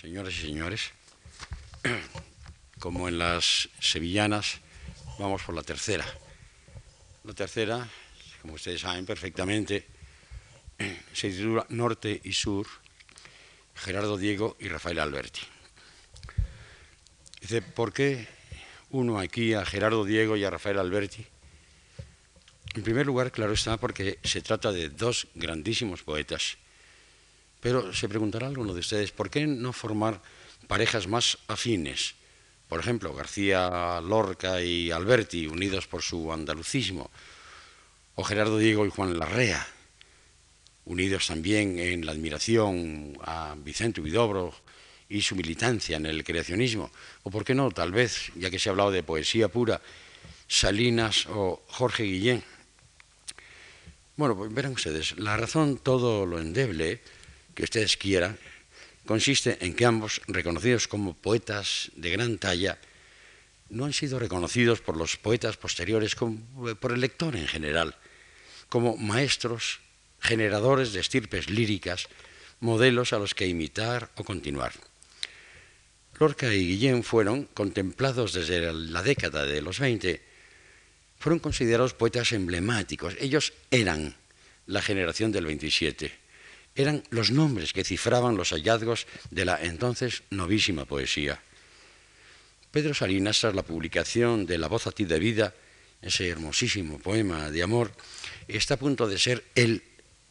señoras y señores, como en las sevillanas, vamos por la tercera. La tercera, como ustedes saben perfectamente, se titula Norte y Sur, Gerardo Diego y Rafael Alberti. Dice, ¿por qué uno aquí a Gerardo Diego y a Rafael Alberti? En primer lugar, claro está, porque se trata de dos grandísimos poetas. Pero se preguntará alguno de ustedes, ¿por qué no formar parejas más afines? Por ejemplo, García Lorca y Alberti, unidos por su andalucismo, o Gerardo Diego y Juan Larrea, unidos también en la admiración a Vicente Huidobro y su militancia en el creacionismo, o por qué no, tal vez, ya que se ha hablado de poesía pura, Salinas o Jorge Guillén. Bueno, pues verán ustedes, la razón, todo lo endeble que ustedes quieran, consiste en que ambos, reconocidos como poetas de gran talla, no han sido reconocidos por los poetas posteriores, como, por el lector en general, como maestros, generadores de estirpes líricas, modelos a los que imitar o continuar. Lorca y Guillén fueron, contemplados desde la década de los 20, fueron considerados poetas emblemáticos. Ellos eran la generación del 27. Eran los nombres que cifraban los hallazgos de la entonces novísima poesía. Pedro Salinas, tras la publicación de La voz a ti de vida, ese hermosísimo poema de amor, está a punto de ser el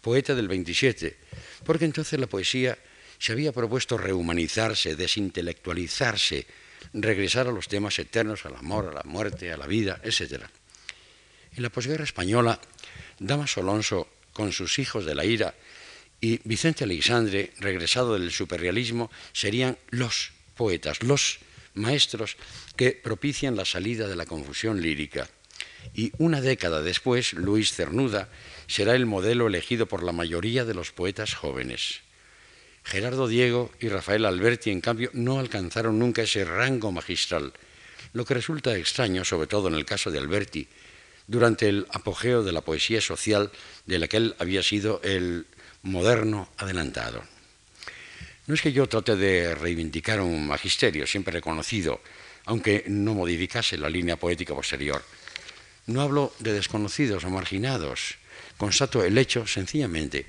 poeta del 27, porque entonces la poesía se había propuesto rehumanizarse, desintelectualizarse, regresar a los temas eternos, al amor, a la muerte, a la vida, etc. En la posguerra española, Damas Alonso, con sus hijos de la ira, y Vicente Alexandre, regresado del superrealismo, serían los poetas, los maestros que propician la salida de la confusión lírica. Y una década después, Luis Cernuda será el modelo elegido por la mayoría de los poetas jóvenes. Gerardo Diego y Rafael Alberti, en cambio, no alcanzaron nunca ese rango magistral, lo que resulta extraño, sobre todo en el caso de Alberti, durante el apogeo de la poesía social de la que él había sido el moderno adelantado. No es que yo trate de reivindicar un magisterio siempre reconocido, aunque no modificase la línea poética posterior. No hablo de desconocidos o marginados, constato el hecho sencillamente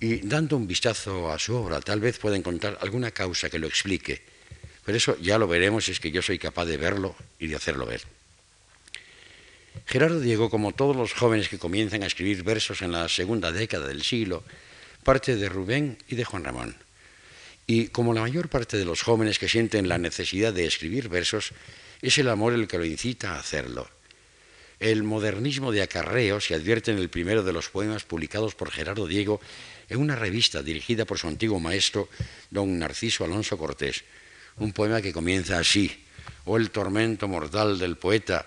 y dando un vistazo a su obra, tal vez pueda encontrar alguna causa que lo explique. Pero eso ya lo veremos si es que yo soy capaz de verlo y de hacerlo ver. Gerardo Diego, como todos los jóvenes que comienzan a escribir versos en la segunda década del siglo, parte de Rubén y de Juan Ramón. Y como la mayor parte de los jóvenes que sienten la necesidad de escribir versos, es el amor el que lo incita a hacerlo. El modernismo de acarreo se advierte en el primero de los poemas publicados por Gerardo Diego en una revista dirigida por su antiguo maestro, don Narciso Alonso Cortés. Un poema que comienza así, oh el tormento mortal del poeta,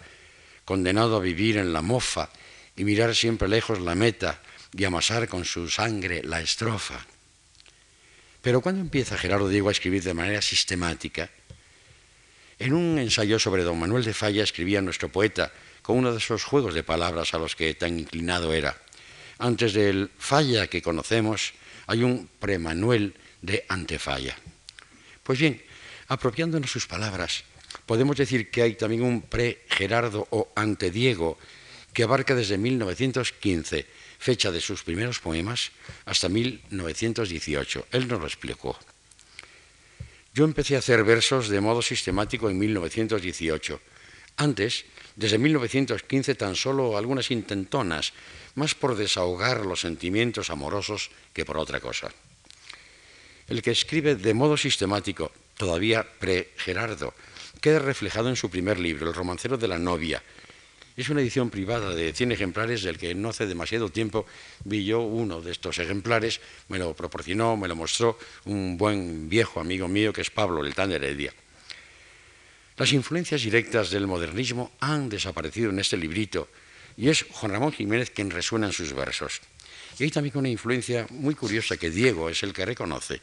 condenado a vivir en la mofa y mirar siempre lejos la meta y amasar con su sangre la estrofa. Pero cuando empieza Gerardo Diego a escribir de manera sistemática, en un ensayo sobre don Manuel de Falla escribía nuestro poeta con uno de esos juegos de palabras a los que tan inclinado era. Antes del falla que conocemos hay un premanuel de antefalla. Pues bien, apropiándonos sus palabras, podemos decir que hay también un pre-Gerardo o ante-Diego que abarca desde 1915, fecha de sus primeros poemas, hasta 1918. Él nos lo explicó. Yo empecé a hacer versos de modo sistemático en 1918. Antes, desde 1915, tan solo algunas intentonas más por desahogar los sentimientos amorosos que por otra cosa. El que escribe de modo sistemático, todavía pre-Gerardo, queda reflejado en su primer libro, El romancero de la novia. Es una edición privada de 100 ejemplares del que no hace demasiado tiempo vi yo uno de estos ejemplares, me lo proporcionó, me lo mostró un buen viejo amigo mío que es Pablo Letán Heredia. Las influencias directas del modernismo han desaparecido en este librito y es Juan Ramón Jiménez quien resuena en sus versos. Y hay también una influencia muy curiosa que Diego es el que reconoce,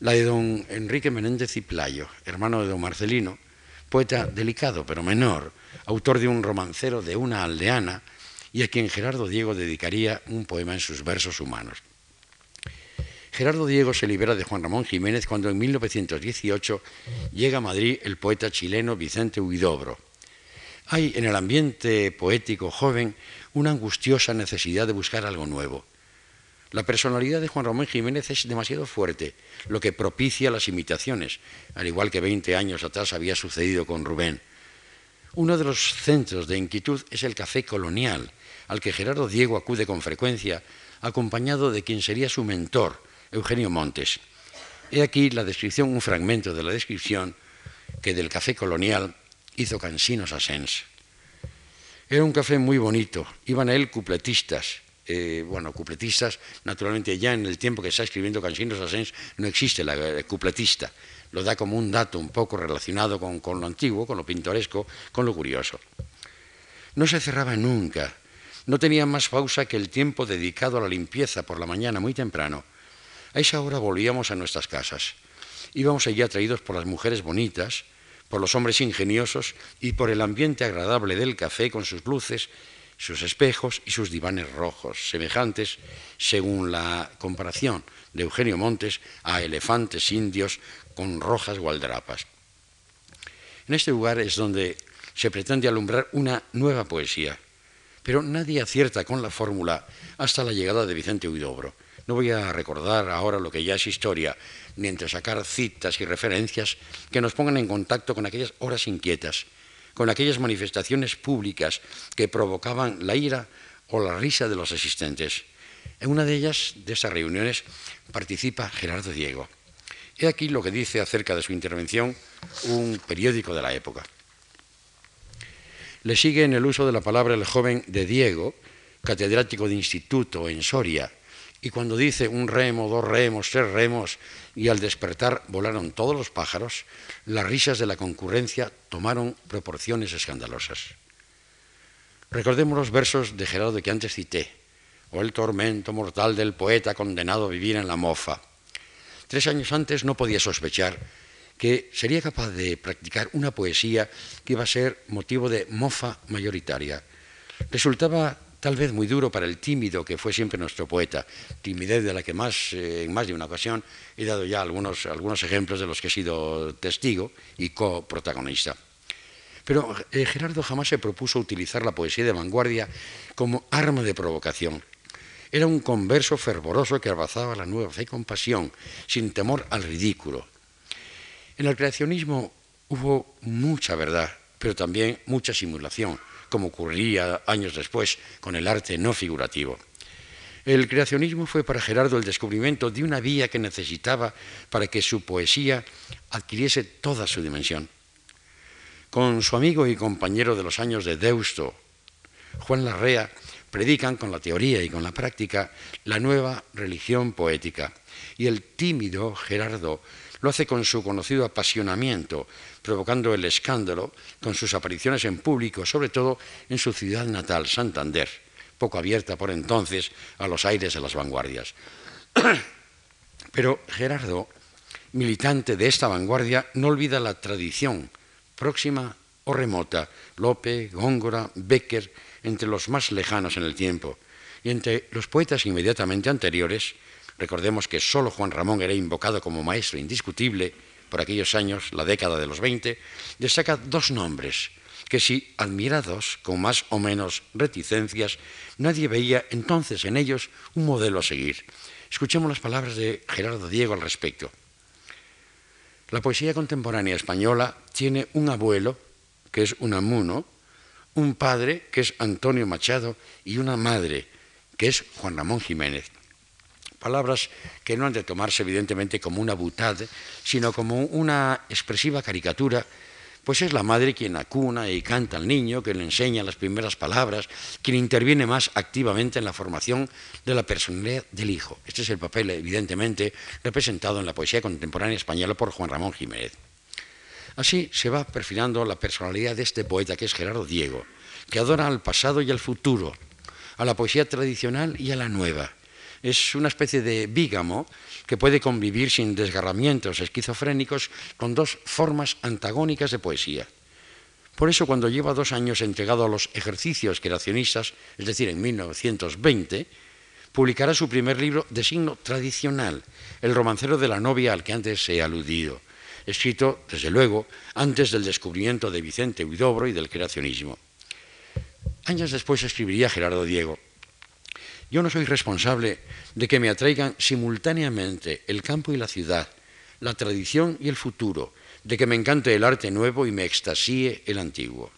la de don Enrique Menéndez y Playo, hermano de don Marcelino, poeta delicado pero menor, autor de un romancero de una aldeana y a quien Gerardo Diego dedicaría un poema en sus versos humanos. Gerardo Diego se libera de Juan Ramón Jiménez cuando en 1918 llega a Madrid el poeta chileno Vicente Huidobro. Hay en el ambiente poético joven una angustiosa necesidad de buscar algo nuevo. La personalidad de Juan Ramón Jiménez es demasiado fuerte, lo que propicia las imitaciones, al igual que 20 años atrás había sucedido con Rubén. Uno de los centros de inquietud es el Café Colonial, al que Gerardo Diego acude con frecuencia, acompañado de quien sería su mentor, Eugenio Montes. He aquí la descripción, un fragmento de la descripción que del café colonial hizo Cansinos Asens. Era un café muy bonito, iban a él cupletistas, eh, bueno, cupletistas, naturalmente ya en el tiempo que está escribiendo Cansinos Asens no existe la eh, cupletista, lo da como un dato un poco relacionado con, con lo antiguo, con lo pintoresco, con lo curioso. No se cerraba nunca, no tenía más pausa que el tiempo dedicado a la limpieza por la mañana muy temprano, a esa hora volvíamos a nuestras casas. Íbamos allí atraídos por las mujeres bonitas, por los hombres ingeniosos y por el ambiente agradable del café con sus luces, sus espejos y sus divanes rojos, semejantes, según la comparación de Eugenio Montes, a elefantes indios con rojas gualdrapas. En este lugar es donde se pretende alumbrar una nueva poesía, pero nadie acierta con la fórmula hasta la llegada de Vicente Huidobro no voy a recordar ahora lo que ya es historia, ni entre sacar citas y referencias que nos pongan en contacto con aquellas horas inquietas, con aquellas manifestaciones públicas que provocaban la ira o la risa de los asistentes. En una de ellas, de esas reuniones, participa Gerardo Diego. He aquí lo que dice acerca de su intervención un periódico de la época. Le sigue en el uso de la palabra el joven de Diego, catedrático de instituto en Soria, y cuando dice un remo, dos remos, tres remos, y al despertar volaron todos los pájaros, las risas de la concurrencia tomaron proporciones escandalosas. Recordemos los versos de Gerardo que antes cité, o el tormento mortal del poeta condenado a vivir en la mofa. Tres años antes no podía sospechar que sería capaz de practicar una poesía que iba a ser motivo de mofa mayoritaria. Resultaba tal vez muy duro para el tímido que fue siempre nuestro poeta, timidez de la que más, eh, en más de una ocasión he dado ya algunos, algunos ejemplos de los que he sido testigo y coprotagonista. Pero eh, Gerardo jamás se propuso utilizar la poesía de vanguardia como arma de provocación. Era un converso fervoroso que abrazaba la nueva fe con pasión, sin temor al ridículo. En el creacionismo hubo mucha verdad, pero también mucha simulación como ocurriría años después con el arte no figurativo. El creacionismo fue para Gerardo el descubrimiento de una vía que necesitaba para que su poesía adquiriese toda su dimensión. Con su amigo y compañero de los años de Deusto, Juan Larrea, predican con la teoría y con la práctica la nueva religión poética. Y el tímido Gerardo lo hace con su conocido apasionamiento, provocando el escándalo con sus apariciones en público, sobre todo en su ciudad natal, Santander, poco abierta por entonces a los aires de las vanguardias. Pero Gerardo, militante de esta vanguardia, no olvida la tradición próxima o remota, Lope, Góngora, Becker, entre los más lejanos en el tiempo, y entre los poetas inmediatamente anteriores, Recordemos que solo Juan Ramón era invocado como maestro indiscutible por aquellos años, la década de los 20, destaca dos nombres que si admirados con más o menos reticencias, nadie veía entonces en ellos un modelo a seguir. Escuchemos las palabras de Gerardo Diego al respecto. La poesía contemporánea española tiene un abuelo, que es Unamuno, un padre, que es Antonio Machado, y una madre, que es Juan Ramón Jiménez palabras que no han de tomarse evidentemente como una butad, sino como una expresiva caricatura, pues es la madre quien acuna y canta al niño, que le enseña las primeras palabras, quien interviene más activamente en la formación de la personalidad del hijo. Este es el papel, evidentemente, representado en la poesía contemporánea española por Juan Ramón Jiménez. Así se va perfilando la personalidad de este poeta que es Gerardo Diego, que adora al pasado y al futuro, a la poesía tradicional y a la nueva, es una especie de bígamo que puede convivir sin desgarramientos esquizofrénicos con dos formas antagónicas de poesía. Por eso cuando lleva dos años entregado a los ejercicios creacionistas, es decir, en 1920, publicará su primer libro de signo tradicional, El romancero de la novia al que antes he aludido, escrito, desde luego, antes del descubrimiento de Vicente Huidobro y del creacionismo. Años después escribiría Gerardo Diego, yo no soy responsable de que me atraigan simultáneamente el campo y la ciudad, la tradición y el futuro, de que me encante el arte nuevo y me extasíe el antiguo.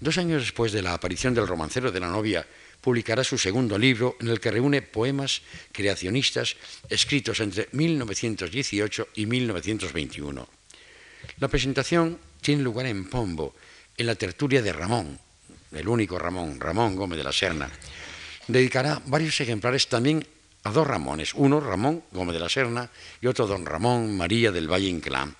Dos años después de la aparición del romancero de la novia, publicará su segundo libro en el que reúne poemas creacionistas escritos entre 1918 y 1921. La presentación tiene lugar en Pombo, en la tertulia de Ramón, el único Ramón, Ramón Gómez de la Serna. Dedicará varios ejemplares también a dos Ramones, uno Ramón Gómez de la Serna y otro don Ramón María del Valle Inclán.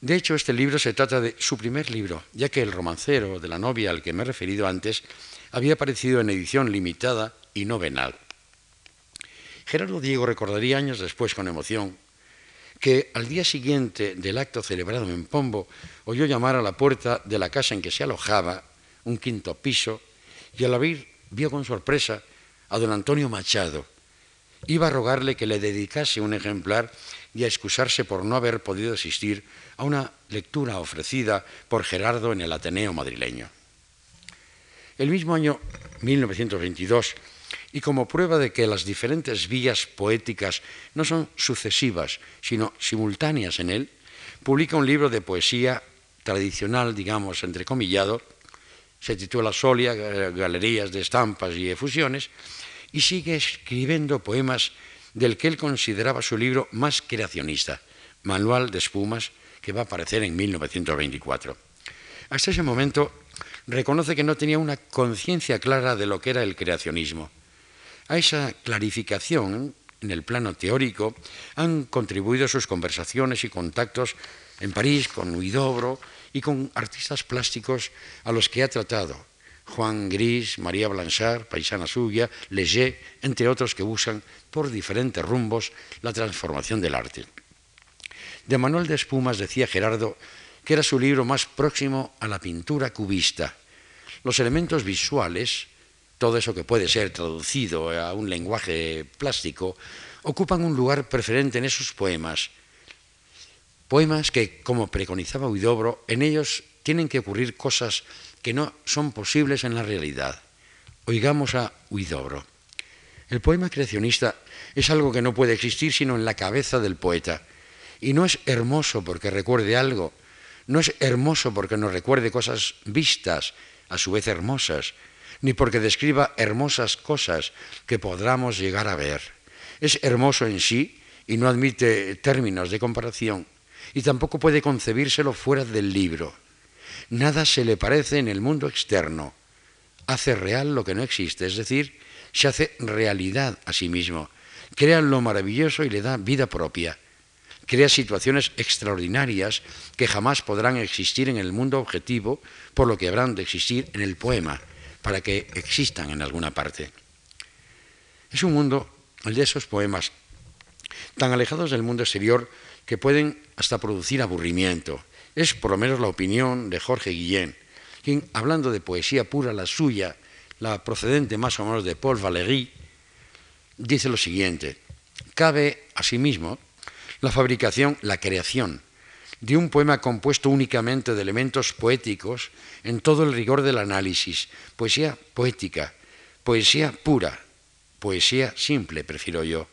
De hecho, este libro se trata de su primer libro, ya que el romancero de la novia al que me he referido antes había aparecido en edición limitada y no venal. Gerardo Diego recordaría años después con emoción que al día siguiente del acto celebrado en Pombo oyó llamar a la puerta de la casa en que se alojaba, un quinto piso, y al abrir vio con sorpresa a don Antonio Machado. Iba a rogarle que le dedicase un ejemplar y a excusarse por no haber podido asistir a una lectura ofrecida por Gerardo en el Ateneo madrileño. El mismo año 1922, y como prueba de que las diferentes vías poéticas no son sucesivas, sino simultáneas en él, publica un libro de poesía tradicional, digamos, entrecomillado, se titula Solia, Galerías de Estampas y Efusiones, y sigue escribiendo poemas del que él consideraba su libro más creacionista, Manual de Espumas, que va a aparecer en 1924. Hasta ese momento reconoce que no tenía una conciencia clara de lo que era el creacionismo. A esa clarificación, en el plano teórico, han contribuido sus conversaciones y contactos en París con Huidobro y con artistas plásticos a los que ha tratado, Juan Gris, María Blanchard, paisana suya, Leger, entre otros que usan por diferentes rumbos la transformación del arte. De Manuel de Espumas decía Gerardo que era su libro más próximo a la pintura cubista. Los elementos visuales, todo eso que puede ser traducido a un lenguaje plástico, ocupan un lugar preferente en esos poemas. Poemas que, como preconizaba Huidobro, en ellos tienen que ocurrir cosas que no son posibles en la realidad. Oigamos a Huidobro. El poema creacionista es algo que no puede existir sino en la cabeza del poeta. Y no es hermoso porque recuerde algo, no es hermoso porque nos recuerde cosas vistas, a su vez hermosas, ni porque describa hermosas cosas que podamos llegar a ver. Es hermoso en sí y no admite términos de comparación, y tampoco puede concebírselo fuera del libro. Nada se le parece en el mundo externo. Hace real lo que no existe, es decir, se hace realidad a sí mismo, crea lo maravilloso y le da vida propia, crea situaciones extraordinarias que jamás podrán existir en el mundo objetivo, por lo que habrán de existir en el poema, para que existan en alguna parte. Es un mundo, el de esos poemas, tan alejados del mundo exterior que pueden hasta producir aburrimiento. Es por lo menos la opinión de Jorge Guillén, quien, hablando de poesía pura, la suya, la procedente más o menos de Paul Valéry, dice lo siguiente, cabe asimismo la fabricación, la creación de un poema compuesto únicamente de elementos poéticos en todo el rigor del análisis, poesía poética, poesía pura, poesía simple, prefiero yo.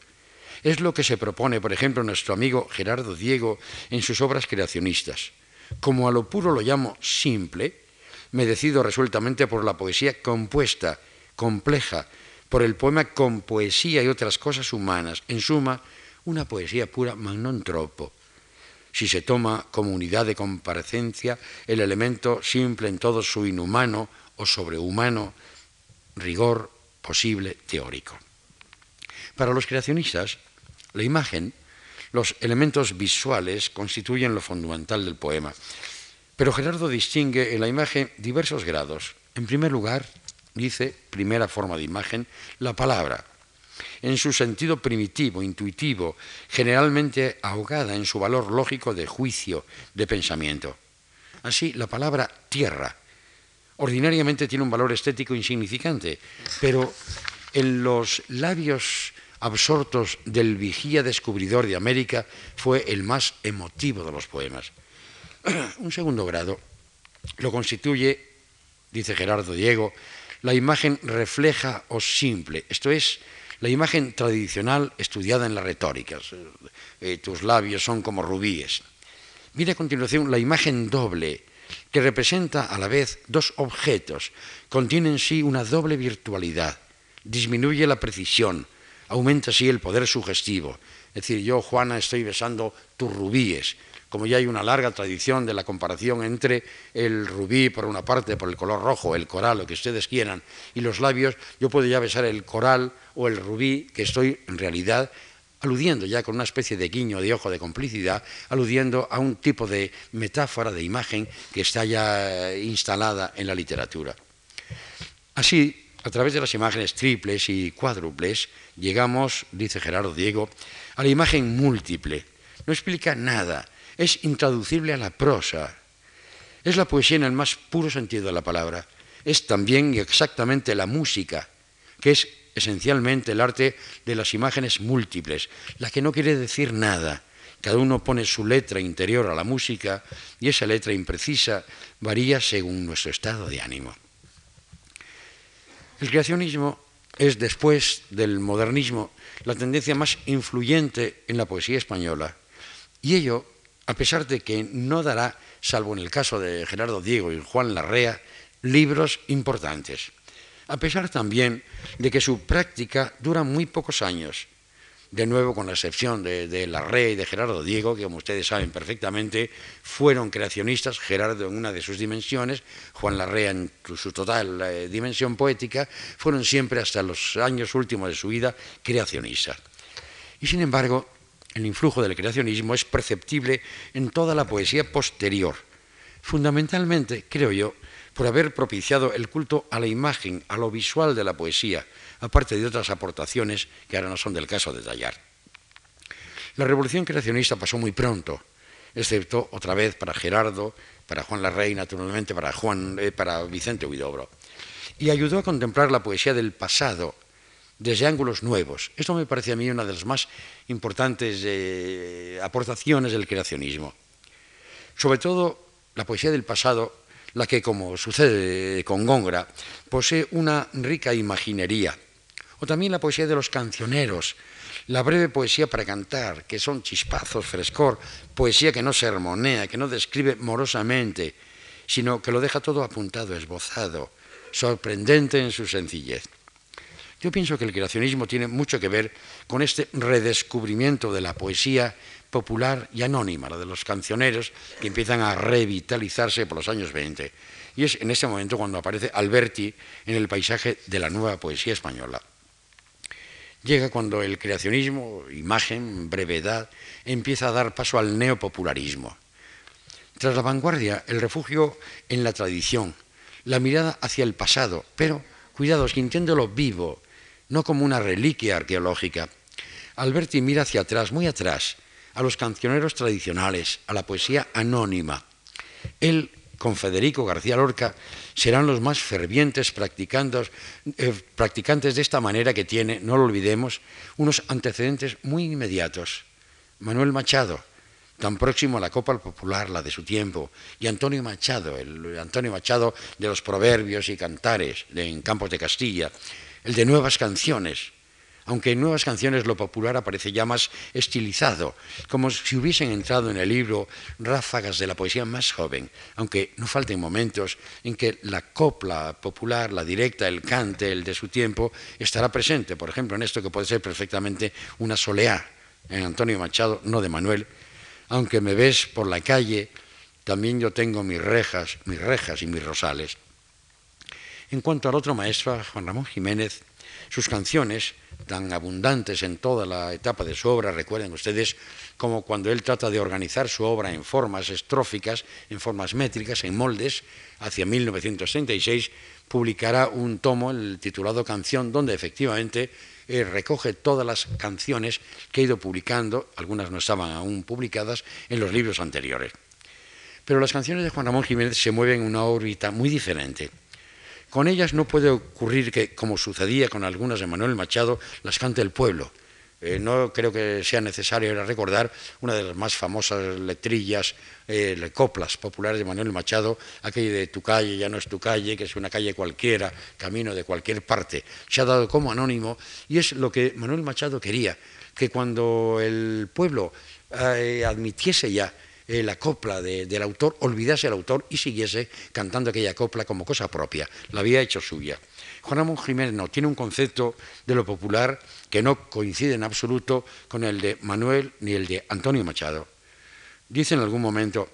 Es lo que se propone, por ejemplo, nuestro amigo Gerardo Diego en sus obras creacionistas. Como a lo puro lo llamo simple, me decido resueltamente por la poesía compuesta, compleja, por el poema con poesía y otras cosas humanas, en suma, una poesía pura non tropo. Si se toma como unidad de comparecencia el elemento simple en todo su inhumano o sobrehumano rigor posible teórico. Para los creacionistas, la imagen, los elementos visuales constituyen lo fundamental del poema. Pero Gerardo distingue en la imagen diversos grados. En primer lugar, dice, primera forma de imagen, la palabra, en su sentido primitivo, intuitivo, generalmente ahogada en su valor lógico de juicio, de pensamiento. Así, la palabra tierra ordinariamente tiene un valor estético insignificante, pero en los labios absortos del vigía descubridor de América fue el más emotivo de los poemas. Un segundo grado lo constituye, dice Gerardo Diego, la imagen refleja o simple, esto es, la imagen tradicional estudiada en las retóricas. Eh, tus labios son como rubíes. Viene a continuación la imagen doble, que representa a la vez dos objetos, contiene en sí una doble virtualidad, disminuye la precisión, aumenta así el poder sugestivo. Es decir, yo, Juana, estoy besando tus rubíes, como ya hay una larga tradición de la comparación entre el rubí por una parte, por el color rojo, el coral, lo que ustedes quieran, y los labios, yo puedo ya besar el coral o el rubí, que estoy en realidad aludiendo ya con una especie de guiño de ojo de complicidad, aludiendo a un tipo de metáfora, de imagen que está ya instalada en la literatura. Así, a través de las imágenes triples y cuádruples, llegamos, dice Gerardo Diego, a la imagen múltiple. No explica nada, es intraducible a la prosa. Es la poesía en el más puro sentido de la palabra. Es también y exactamente la música, que es esencialmente el arte de las imágenes múltiples, la que no quiere decir nada. Cada uno pone su letra interior a la música y esa letra imprecisa varía según nuestro estado de ánimo. El creacionismo es, después del modernismo, la tendencia más influyente en la poesía española. Y ello a pesar de que no dará, salvo en el caso de Gerardo Diego y Juan Larrea, libros importantes. A pesar también de que su práctica dura muy pocos años, de nuevo con la excepción de, Larrea y de Gerardo Diego, que como ustedes saben perfectamente, fueron creacionistas, Gerardo en una de sus dimensiones, Juan Larrea en su total eh, dimensión poética, fueron siempre hasta los años últimos de su vida creacionistas. Y sin embargo, el influjo del creacionismo es perceptible en toda la poesía posterior, fundamentalmente, creo yo, por haber propiciado el culto a la imagen, a lo visual de la poesía, aparte de otras aportaciones que ahora no son del caso de tallar. La revolución creacionista pasó muy pronto, excepto otra vez para Gerardo, para Juan Larrey, naturalmente para, Juan, eh, para Vicente Huidobro, y ayudó a contemplar la poesía del pasado desde ángulos nuevos. Esto me parece a mí una de las más importantes eh, aportaciones del creacionismo. Sobre todo la poesía del pasado, la que, como sucede con Góngora, posee una rica imaginería. O también la poesía de los cancioneros, la breve poesía para cantar, que son chispazos, frescor, poesía que no sermonea, que no describe morosamente, sino que lo deja todo apuntado, esbozado, sorprendente en su sencillez. Yo pienso que el creacionismo tiene mucho que ver con este redescubrimiento de la poesía popular y anónima, la de los cancioneros, que empiezan a revitalizarse por los años 20. Y es en ese momento cuando aparece Alberti en el paisaje de la nueva poesía española. Llega cuando el creacionismo, imagen, brevedad, empieza a dar paso al neopopularismo. Tras la vanguardia, el refugio en la tradición, la mirada hacia el pasado, pero, cuidado, sintiéndolo vivo, no como una reliquia arqueológica. Alberti mira hacia atrás, muy atrás, a los cancioneros tradicionales, a la poesía anónima. Él, con Federico García Lorca, serán los más fervientes eh, practicantes de esta manera que tiene, no lo olvidemos, unos antecedentes muy inmediatos. Manuel Machado, tan próximo a la Copa Popular, la de su tiempo, y Antonio Machado, el Antonio Machado de los proverbios y cantares en Campos de Castilla, el de nuevas canciones, aunque en nuevas canciones lo popular aparece ya más estilizado, como si hubiesen entrado en el libro ráfagas de la poesía más joven, aunque no falten momentos en que la copla popular, la directa, el cante, el de su tiempo, estará presente, por ejemplo, en esto que puede ser perfectamente una soleá en Antonio Machado, no de Manuel, aunque me ves por la calle, también yo tengo mis rejas, mis rejas y mis rosales. En cuanto al otro maestro, Juan Ramón Jiménez, sus canciones, tan abundantes en toda la etapa de su obra, recuerden ustedes como cuando él trata de organizar su obra en formas estróficas, en formas métricas, en moldes, hacia 1936 publicará un tomo, titulado Canción, donde efectivamente eh, recoge todas las canciones que ha ido publicando, algunas no estaban aún publicadas, en los libros anteriores. Pero las canciones de Juan Ramón Jiménez se mueven en una órbita muy diferente Con ellas no puede ocurrir que, como sucedía con algunas de Manuel Machado, las cante el pueblo. Eh, no creo que sea necesario recordar una de las más famosas letrillas, eh, coplas populares de Manuel Machado, aquella de tu calle ya no es tu calle, que es una calle cualquiera, camino de cualquier parte. Se ha dado como anónimo y es lo que Manuel Machado quería, que cuando el pueblo eh, admitiese ya eh, la copla del autor, olvidase al autor y siguiese cantando aquella copla como cosa propia. La había hecho suya. Juan Ramón Jiménez no, tiene un concepto de lo popular que no coincide en absoluto con el de Manuel ni el de Antonio Machado. Dice en algún momento,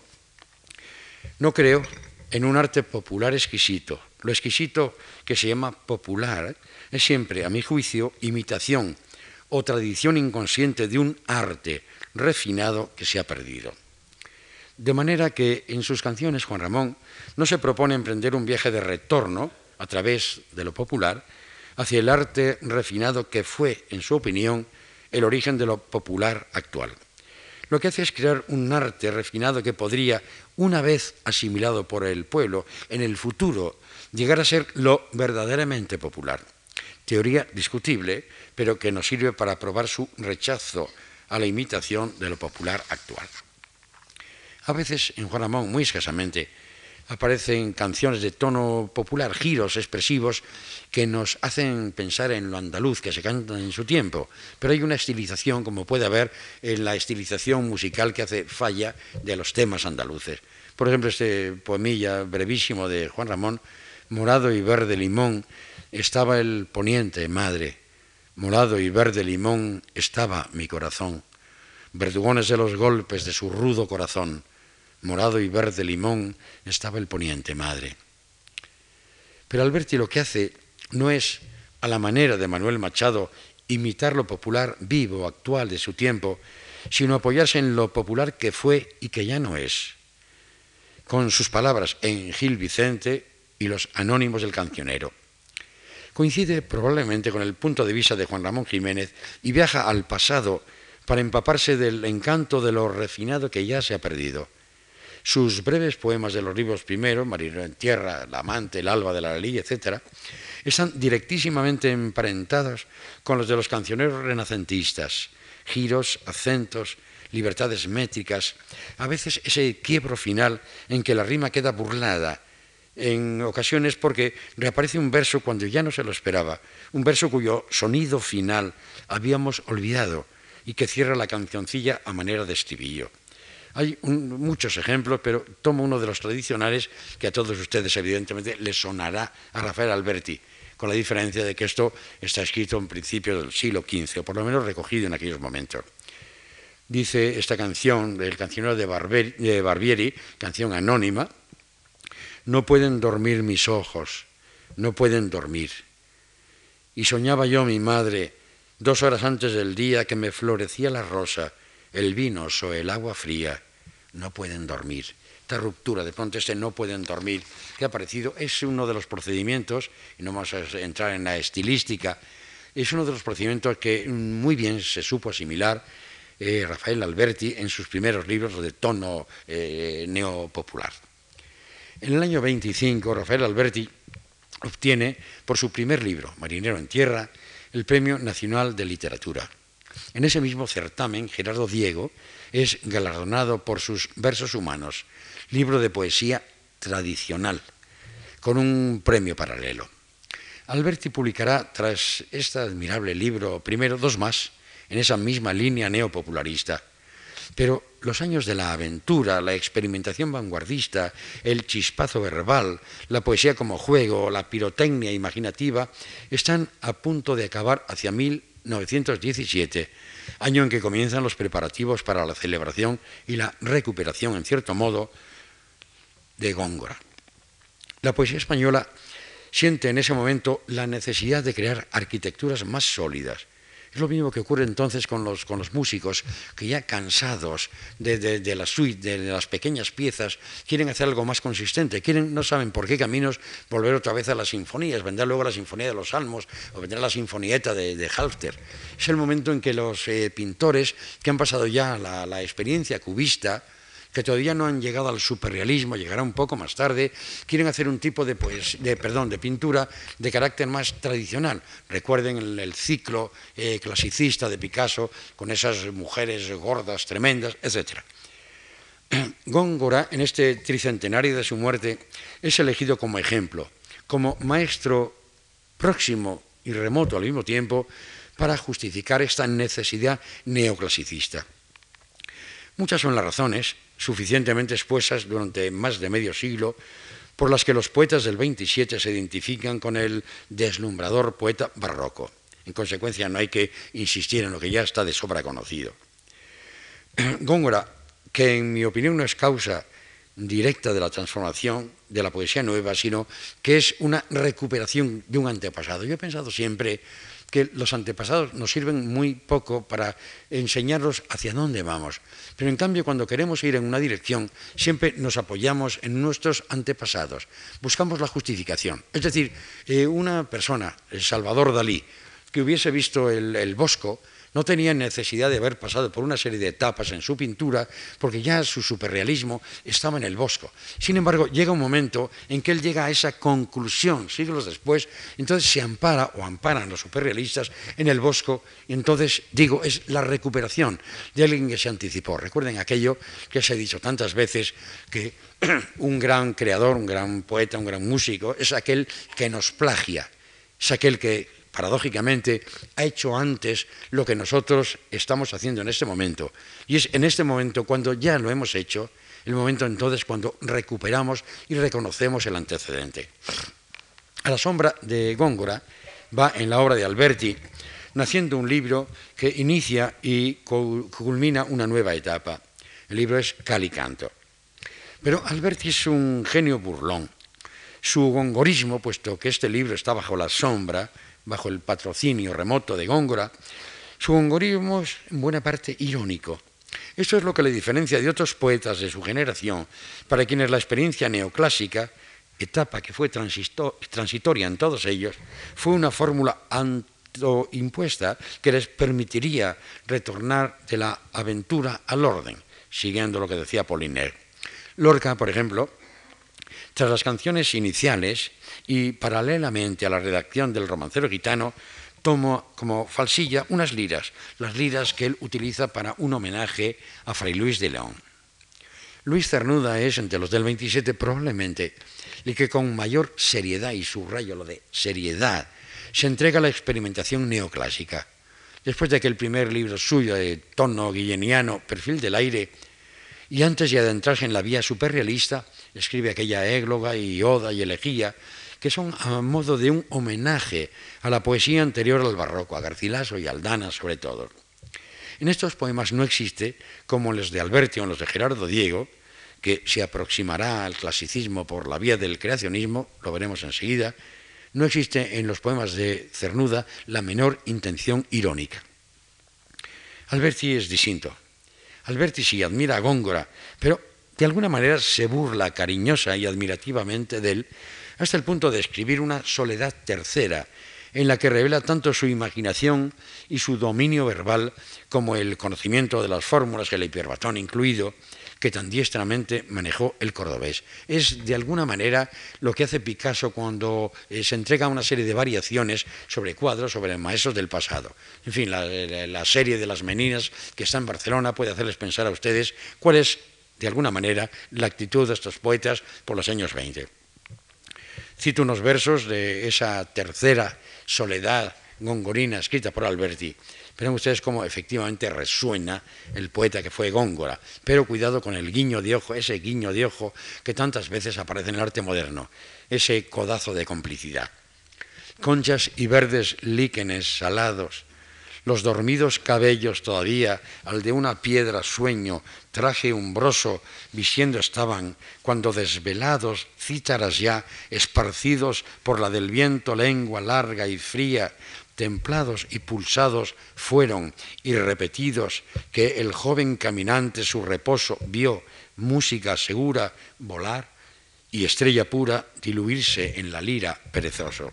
no creo en un arte popular exquisito. Lo exquisito que se llama popular es siempre, a mi juicio, imitación o tradición inconsciente de un arte refinado que se ha perdido. De manera que en sus canciones Juan Ramón no se propone emprender un viaje de retorno a través de lo popular hacia el arte refinado que fue, en su opinión, el origen de lo popular actual. Lo que hace es crear un arte refinado que podría, una vez asimilado por el pueblo, en el futuro llegar a ser lo verdaderamente popular. Teoría discutible, pero que nos sirve para probar su rechazo a la imitación de lo popular actual. A veces en Juan Ramón, muy escasamente, aparecen canciones de tono popular, giros expresivos que nos hacen pensar en lo andaluz que se canta en su tiempo, pero hay una estilización, como puede haber en la estilización musical que hace falla de los temas andaluces. Por ejemplo, este poemilla brevísimo de Juan Ramón, Morado y verde limón, estaba el poniente, madre, morado y verde limón estaba mi corazón, verdugones de los golpes de su rudo corazón, morado y verde limón, estaba el poniente madre. Pero Alberti lo que hace no es, a la manera de Manuel Machado, imitar lo popular vivo, actual de su tiempo, sino apoyarse en lo popular que fue y que ya no es. Con sus palabras en Gil Vicente y los anónimos del cancionero. Coincide probablemente con el punto de vista de Juan Ramón Jiménez y viaja al pasado para empaparse del encanto de lo refinado que ya se ha perdido. Sus breves poemas de los libros primeros, Marinero en Tierra, La Amante, El Alba de la Ley, etc., están directísimamente emparentados con los de los cancioneros renacentistas. Giros, acentos, libertades métricas, a veces ese quiebro final en que la rima queda burlada, en ocasiones porque reaparece un verso cuando ya no se lo esperaba, un verso cuyo sonido final habíamos olvidado y que cierra la cancioncilla a manera de estribillo. Hay muchos ejemplos, pero tomo uno de los tradicionales que a todos ustedes evidentemente les sonará a Rafael Alberti, con la diferencia de que esto está escrito en principio del siglo XV, o por lo menos recogido en aquellos momentos. Dice esta canción del cancionero de, de Barbieri, canción anónima, no pueden dormir mis ojos, no pueden dormir. Y soñaba yo mi madre, dos horas antes del día que me florecía la rosa, el vino o el agua fría, no pueden dormir. Esta ruptura, de pronto este no pueden dormir, que ha aparecido, es uno de los procedimientos, y no vamos a entrar en la estilística, es uno de los procedimientos que muy bien se supo asimilar eh, Rafael Alberti en sus primeros libros de tono eh, neopopular. En el año 25, Rafael Alberti obtiene, por su primer libro, Marinero en Tierra, el Premio Nacional de Literatura. En ese mismo certamen, Gerardo Diego es galardonado por sus Versos Humanos, libro de poesía tradicional, con un premio paralelo. Alberti publicará, tras este admirable libro, primero dos más, en esa misma línea neopopularista. Pero los años de la aventura, la experimentación vanguardista, el chispazo verbal, la poesía como juego, la pirotecnia imaginativa, están a punto de acabar hacia 1917, año en que comienzan los preparativos para la celebración y la recuperación, en cierto modo, de Góngora. La poesía española siente en ese momento la necesidad de crear arquitecturas más sólidas, es lo mismo que ocurre entonces con los, con los músicos, que ya cansados de, la suite, de, las pequeñas piezas, quieren hacer algo más consistente, quieren, no saben por qué caminos volver otra vez a las sinfonías, vendrá luego la sinfonía de los salmos o vendrá la sinfonieta de, de Halfter. Es el momento en que los eh, pintores que han pasado ya la experiencia cubista, que todavía no han llegado al superrealismo, llegará un poco más tarde, quieren hacer un tipo de, pues, de, perdón, de pintura de carácter más tradicional. Recuerden el, ciclo eh, clasicista de Picasso con esas mujeres gordas, tremendas, etc. Góngora, en este tricentenario de su muerte, es elegido como ejemplo, como maestro próximo y remoto al mismo tiempo para justificar esta necesidad neoclasicista. Muchas son las razones, suficientemente expuestas durante más de medio siglo, por las que los poetas del 27 se identifican con el deslumbrador poeta barroco. En consecuencia, no hay que insistir en lo que ya está de sobra conocido. Góngora, que en mi opinión no es causa directa de la transformación de la poesía nueva, sino que es una recuperación de un antepasado. Yo he pensado siempre que los antepasados nos sirven muy poco para enseñarnos hacia dónde vamos. Pero en cambio, cuando queremos ir en una dirección, siempre nos apoyamos en nuestros antepasados. Buscamos la justificación. Es decir, eh, una persona, el Salvador Dalí, que hubiese visto el, el Bosco, no tenía necesidad de haber pasado por una serie de etapas en su pintura, porque ya su superrealismo estaba en el bosco. Sin embargo, llega un momento en que él llega a esa conclusión, siglos después, entonces se ampara o amparan los superrealistas en el bosco, y entonces, digo, es la recuperación de alguien que se anticipó. Recuerden aquello que se ha dicho tantas veces, que un gran creador, un gran poeta, un gran músico, es aquel que nos plagia, es aquel que paradójicamente, ha hecho antes lo que nosotros estamos haciendo en este momento. Y es en este momento, cuando ya lo hemos hecho, el momento entonces cuando recuperamos y reconocemos el antecedente. A la sombra de Góngora va en la obra de Alberti, naciendo un libro que inicia y culmina una nueva etapa. El libro es Calicanto. Pero Alberti es un genio burlón. Su gongorismo, puesto que este libro está bajo la sombra bajo el patrocinio remoto de Góngora, su gongorismo es en buena parte irónico. Esto es lo que le diferencia de otros poetas de su generación, para quienes la experiencia neoclásica, etapa que fue transitoria en todos ellos, fue una fórmula impuesta que les permitiría retornar de la aventura al orden, siguiendo lo que decía Poliner. Lorca, por ejemplo, tras las canciones iniciales y paralelamente a la redacción del romancero gitano, tomó como falsilla unas liras, las liras que él utiliza para un homenaje a Fray Luis de León. Luis Cernuda es, entre los del 27, probablemente el que con mayor seriedad, y subrayo lo de seriedad, se entrega a la experimentación neoclásica. Después de que el primer libro suyo de tono guilleniano, Perfil del aire, y antes de adentrarse en la vía superrealista, escribe aquella égloga y oda y elegía, que son a modo de un homenaje a la poesía anterior al barroco, a Garcilaso y Aldana sobre todo. En estos poemas no existe, como los de Alberti o los de Gerardo Diego, que se aproximará al clasicismo por la vía del creacionismo, lo veremos enseguida, no existe en los poemas de Cernuda la menor intención irónica. Alberti es distinto. Alberti sí admira a Góngora, pero de alguna manera se burla cariñosa y admirativamente de él, hasta el punto de escribir una soledad tercera, en la que revela tanto su imaginación y su dominio verbal como el conocimiento de las fórmulas, el hiperbatón incluido, que tan diestramente manejó el cordobés. Es de alguna manera lo que hace Picasso cuando eh, se entrega una serie de variaciones sobre cuadros, sobre maestros del pasado. En fin, la, la serie de las meninas que está en Barcelona puede hacerles pensar a ustedes cuál es de alguna manera, la actitud de estos poetas por los años 20. Cito unos versos de esa tercera soledad gongorina escrita por Alberti. Verán ustedes cómo efectivamente resuena el poeta que fue Góngora. Pero cuidado con el guiño de ojo, ese guiño de ojo que tantas veces aparece en el arte moderno, ese codazo de complicidad. Conchas y verdes líquenes salados, los dormidos cabellos todavía, al de una piedra sueño, traje umbroso, visiendo estaban, cuando desvelados, cítaras ya, esparcidos por la del viento lengua larga y fría, templados y pulsados fueron, y repetidos, que el joven caminante su reposo vio, música segura, volar, y estrella pura diluirse en la lira perezoso.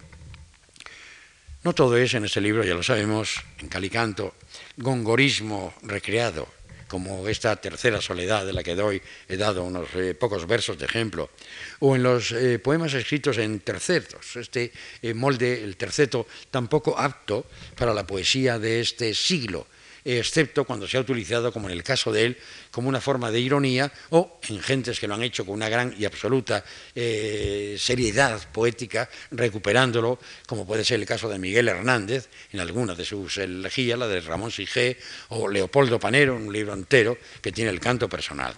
No todo es en este libro, ya lo sabemos, en Calicanto, gongorismo recreado, como esta tercera soledad de la que doy, he dado unos eh, pocos versos de ejemplo, o en los eh, poemas escritos en tercetos, este eh, molde, el terceto, tampoco apto para la poesía de este siglo, excepto cuando se ha utilizado, como en el caso de él, como una forma de ironía, o en gentes que lo han hecho con una gran y absoluta eh, seriedad poética, recuperándolo, como puede ser el caso de Miguel Hernández, en alguna de sus elegías, la de Ramón Sigé, o Leopoldo Panero, un libro entero que tiene el canto personal.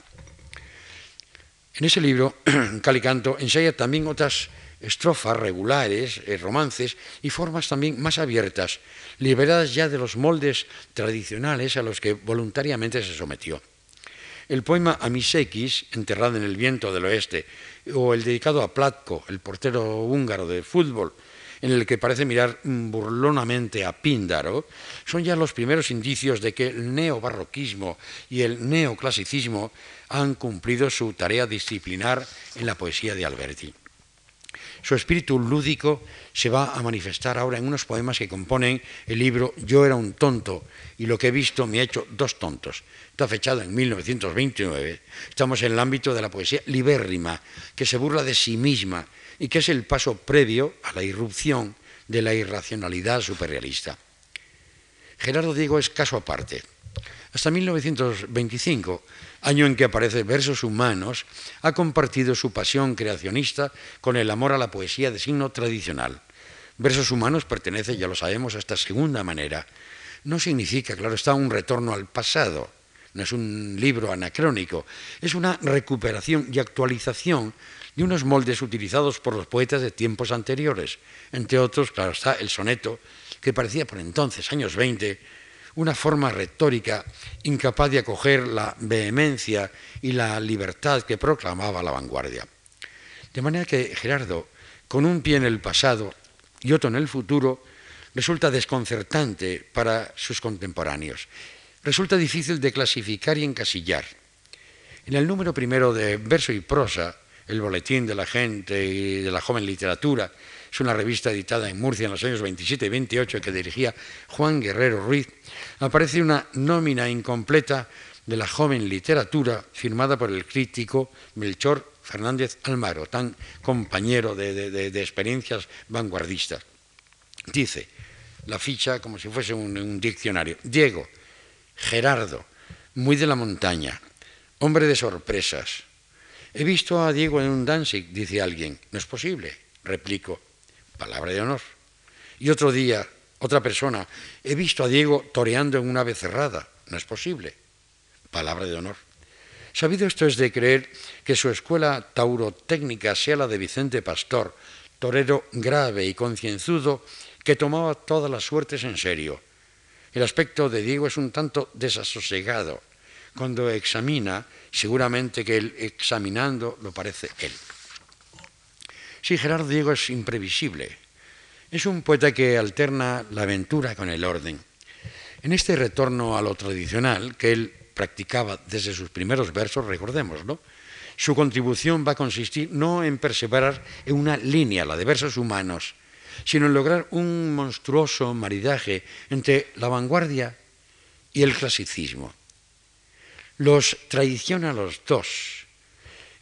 En ese libro, Calicanto, ensaya también otras estrofas regulares, eh, romances y formas también más abiertas, liberadas ya de los moldes tradicionales a los que voluntariamente se sometió. El poema Amisekis, Enterrado en el viento del oeste, o el dedicado a Platko, el portero húngaro de fútbol, en el que parece mirar burlonamente a Píndaro, son ya los primeros indicios de que el neobarroquismo y el neoclasicismo han cumplido su tarea disciplinar en la poesía de Alberti. Su espíritu lúdico se va a manifestar ahora en unos poemas que componen el libro Yo era un tonto y lo que he visto me ha hecho dos tontos. Está fechado en 1929. Estamos en el ámbito de la poesía libérrima, que se burla de sí misma y que es el paso previo a la irrupción de la irracionalidad superrealista. Gerardo Diego es caso aparte. Hasta 1925 año en que aparece Versos Humanos, ha compartido su pasión creacionista con el amor a la poesía de signo tradicional. Versos Humanos pertenece, ya lo sabemos, a esta segunda manera. No significa, claro está, un retorno al pasado, no es un libro anacrónico, es una recuperación y actualización de unos moldes utilizados por los poetas de tiempos anteriores, entre otros, claro está, el soneto, que parecía por entonces, años 20, una forma retórica incapaz de acoger la vehemencia y la libertad que proclamaba la vanguardia. De manera que Gerardo, con un pie en el pasado y otro en el futuro, resulta desconcertante para sus contemporáneos. Resulta difícil de clasificar y encasillar. En el número primero de Verso y Prosa, el boletín de la gente y de la joven literatura, es una revista editada en Murcia en los años 27 y 28 que dirigía Juan Guerrero Ruiz, aparece una nómina incompleta de la joven literatura firmada por el crítico Melchor Fernández Almaro, tan compañero de, experiencias vanguardistas. Dice la ficha como si fuese un, un diccionario. Diego, Gerardo, muy de la montaña, hombre de sorpresas. He visto a Diego en un Danzig, dice alguien. No es posible, replico palabra de honor. Y otro día, otra persona, he visto a Diego toreando en una becerrada, no es posible, palabra de honor. Sabido esto es de creer que su escuela taurotécnica sea la de Vicente Pastor, torero grave y concienzudo que tomaba todas las suertes en serio. El aspecto de Diego es un tanto desasosegado. Cuando examina, seguramente que él examinando lo parece él. Sí, Gerardo Diego es imprevisible. Es un poeta que alterna la aventura con el orden. En este retorno a lo tradicional que él practicaba desde sus primeros versos, recordémoslo, su contribución va a consistir no en perseverar en una línea, la de versos humanos, sino en lograr un monstruoso maridaje entre la vanguardia y el clasicismo. Los traiciona los dos,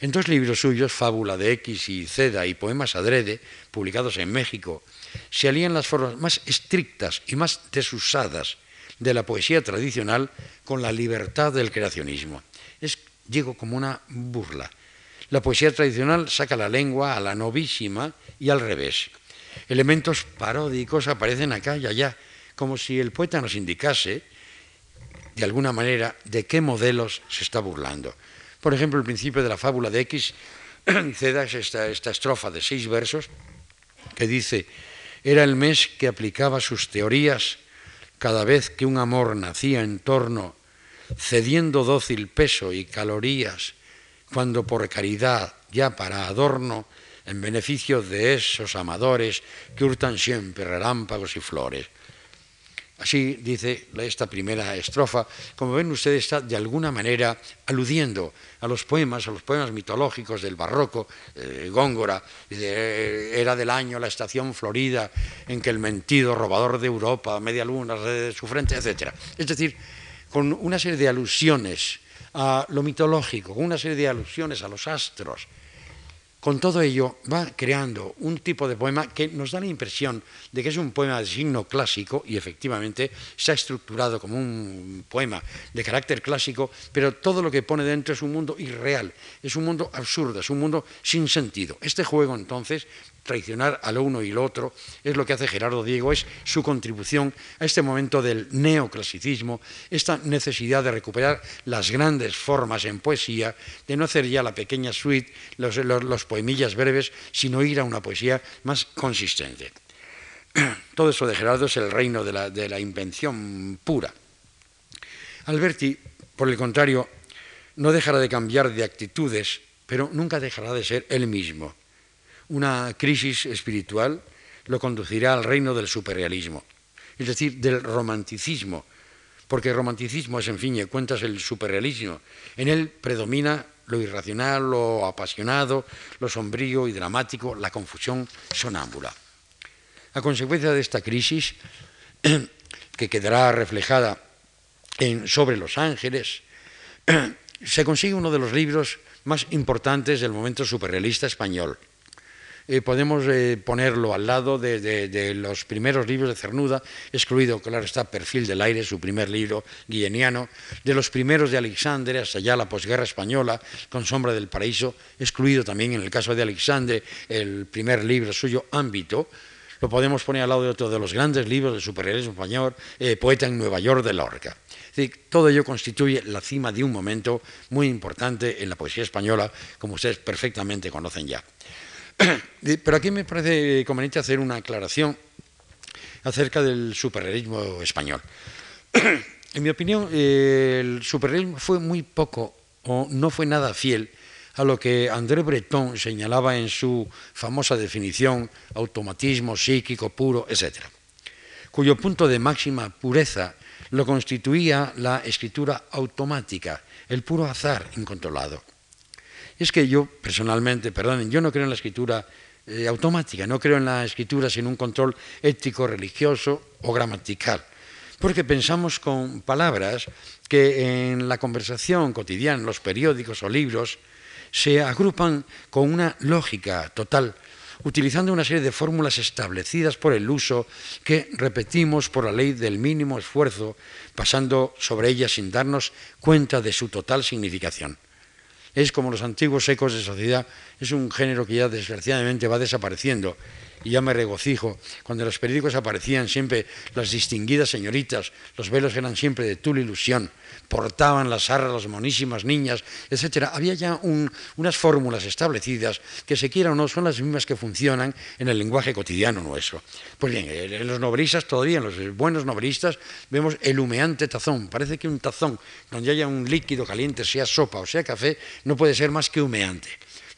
en dos libros suyos, Fábula de X y Ceda y Poemas Adrede, publicados en México, se alían las formas más estrictas y más desusadas de la poesía tradicional con la libertad del creacionismo. Es, digo, como una burla. La poesía tradicional saca la lengua a la novísima y al revés. Elementos paródicos aparecen acá y allá, como si el poeta nos indicase, de alguna manera, de qué modelos se está burlando. Por ejemplo, el principio de la fábula de X, Ceda es esta, esta estrofa de seis versos que dice, era el mes que aplicaba sus teorías cada vez que un amor nacía en torno, cediendo dócil peso y calorías, cuando por caridad, ya para adorno, en beneficio de esos amadores que hurtan siempre relámpagos y flores. Así dice esta primera estrofa. Como ven ustedes, está de alguna manera aludiendo a los poemas, a los poemas mitológicos del barroco, eh, Góngora, eh, era del año la estación florida en que el mentido robador de Europa, media luna de su frente, etc. Es decir, con una serie de alusiones a lo mitológico, con una serie de alusiones a los astros, con todo ello va creando un tipo de poema que nos da la impresión de que es un poema de signo clásico y efectivamente está estructurado como un poema de carácter clásico, pero todo lo que pone dentro es un mundo irreal, es un mundo absurdo, es un mundo sin sentido. Este juego entonces traicionar al uno y lo otro, es lo que hace Gerardo Diego, es su contribución a este momento del neoclasicismo, esta necesidad de recuperar las grandes formas en poesía, de no hacer ya la pequeña suite, los, poemillas breves, sino ir a una poesía más consistente. Todo eso de Gerardo es el reino de la, de la invención pura. Alberti, por el contrario, no dejará de cambiar de actitudes, pero nunca dejará de ser él mismo una crisis espiritual lo conducirá al reino del superrealismo, es decir, del romanticismo, porque el romanticismo es, en fin de cuentas, el superrealismo. En él predomina lo irracional, lo apasionado, lo sombrío y dramático, la confusión sonámbula. A consecuencia de esta crisis, que quedará reflejada en Sobre los Ángeles, se consigue uno de los libros más importantes del momento superrealista español, eh, podemos eh, ponerlo al lado de, los primeros libros de Cernuda, excluido, claro está, Perfil del Aire, su primer libro guilleniano, de los primeros de Alexandre, hasta ya la posguerra española, con Sombra del Paraíso, excluido también en el caso de Alexandre, el primer libro suyo, Ámbito, lo podemos poner al lado de otro de los grandes libros del superrealismo español, eh, Poeta en Nueva York de Lorca. todo ello constituye la cima de un momento muy importante en la poesía española, como ustedes perfectamente conocen ya. Pero aquí me parece conveniente hacer una aclaración acerca del superrealismo español. En mi opinión, el superrealismo fue muy poco o no fue nada fiel a lo que André Breton señalaba en su famosa definición automatismo psíquico puro, etc., cuyo punto de máxima pureza lo constituía la escritura automática, el puro azar incontrolado es que yo personalmente, perdonen, yo no creo en la escritura eh, automática, no creo en la escritura sin un control ético, religioso o gramatical, porque pensamos con palabras que en la conversación cotidiana, los periódicos o libros, se agrupan con una lógica total, utilizando una serie de fórmulas establecidas por el uso que repetimos por la ley del mínimo esfuerzo, pasando sobre ellas sin darnos cuenta de su total significación es como los antiguos ecos de sociedad, es un género que ya desgraciadamente va desapareciendo y ya me regocijo. Cuando los periódicos aparecían siempre las distinguidas señoritas, los velos eran siempre de tul ilusión, portaban las arras las monísimas niñas, etc. Había ya unas fórmulas establecidas que, se quiera o no, son las mismas que funcionan en el lenguaje cotidiano nuestro. Pues bien, en los novelistas todavía, en los buenos novelistas, vemos el humeante tazón. Parece que un tazón donde haya un líquido caliente, sea sopa o sea café, no puede ser más que humeante.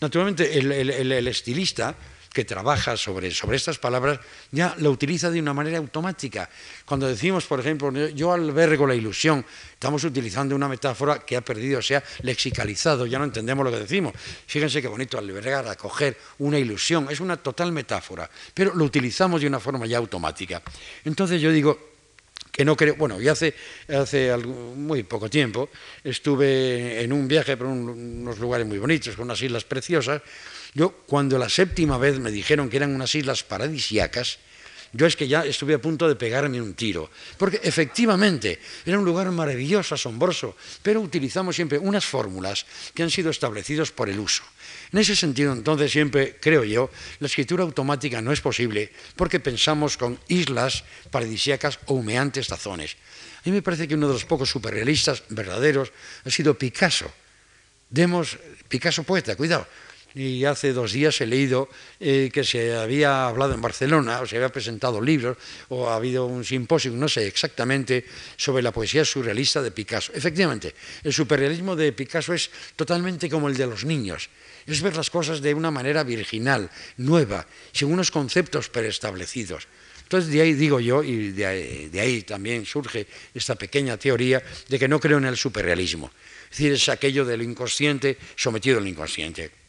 Naturalmente, el estilista que trabaja sobre, sobre estas palabras ya lo utiliza de una manera automática. Cuando decimos, por ejemplo, yo albergo la ilusión, estamos utilizando una metáfora que ha perdido, o sea, lexicalizado, ya no entendemos lo que decimos. Fíjense qué bonito albergar, acoger una ilusión, es una total metáfora, pero lo utilizamos de una forma ya automática. Entonces yo digo, que no creo, bueno, y hace, hace muy poco tiempo estuve en un viaje por unos lugares muy bonitos, con unas islas preciosas, yo, cuando la séptima vez me dijeron que eran unas islas paradisiacas, yo es que ya estuve a punto de pegarme un tiro, porque efectivamente era un lugar maravilloso, asombroso, pero utilizamos siempre unas fórmulas que han sido establecidas por el uso. En ese sentido, entonces, siempre creo yo, la escritura automática no es posible porque pensamos con islas paradisíacas o humeantes tazones. A mí me parece que uno de los pocos superrealistas verdaderos ha sido Picasso. Demos, Picasso poeta, cuidado, y hace dos días he leído eh, que se había hablado en Barcelona, o se había presentado libros, o ha habido un simposio, no sé exactamente, sobre la poesía surrealista de Picasso. Efectivamente, el superrealismo de Picasso es totalmente como el de los niños. Es ver las cosas de una manera virginal, nueva, sin unos conceptos preestablecidos. Entonces, de ahí digo yo, y de de ahí también surge esta pequeña teoría de que no creo en el superrealismo. Es decir, es aquello del inconsciente sometido al inconsciente.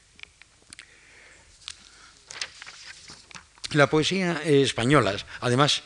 La poesía española, además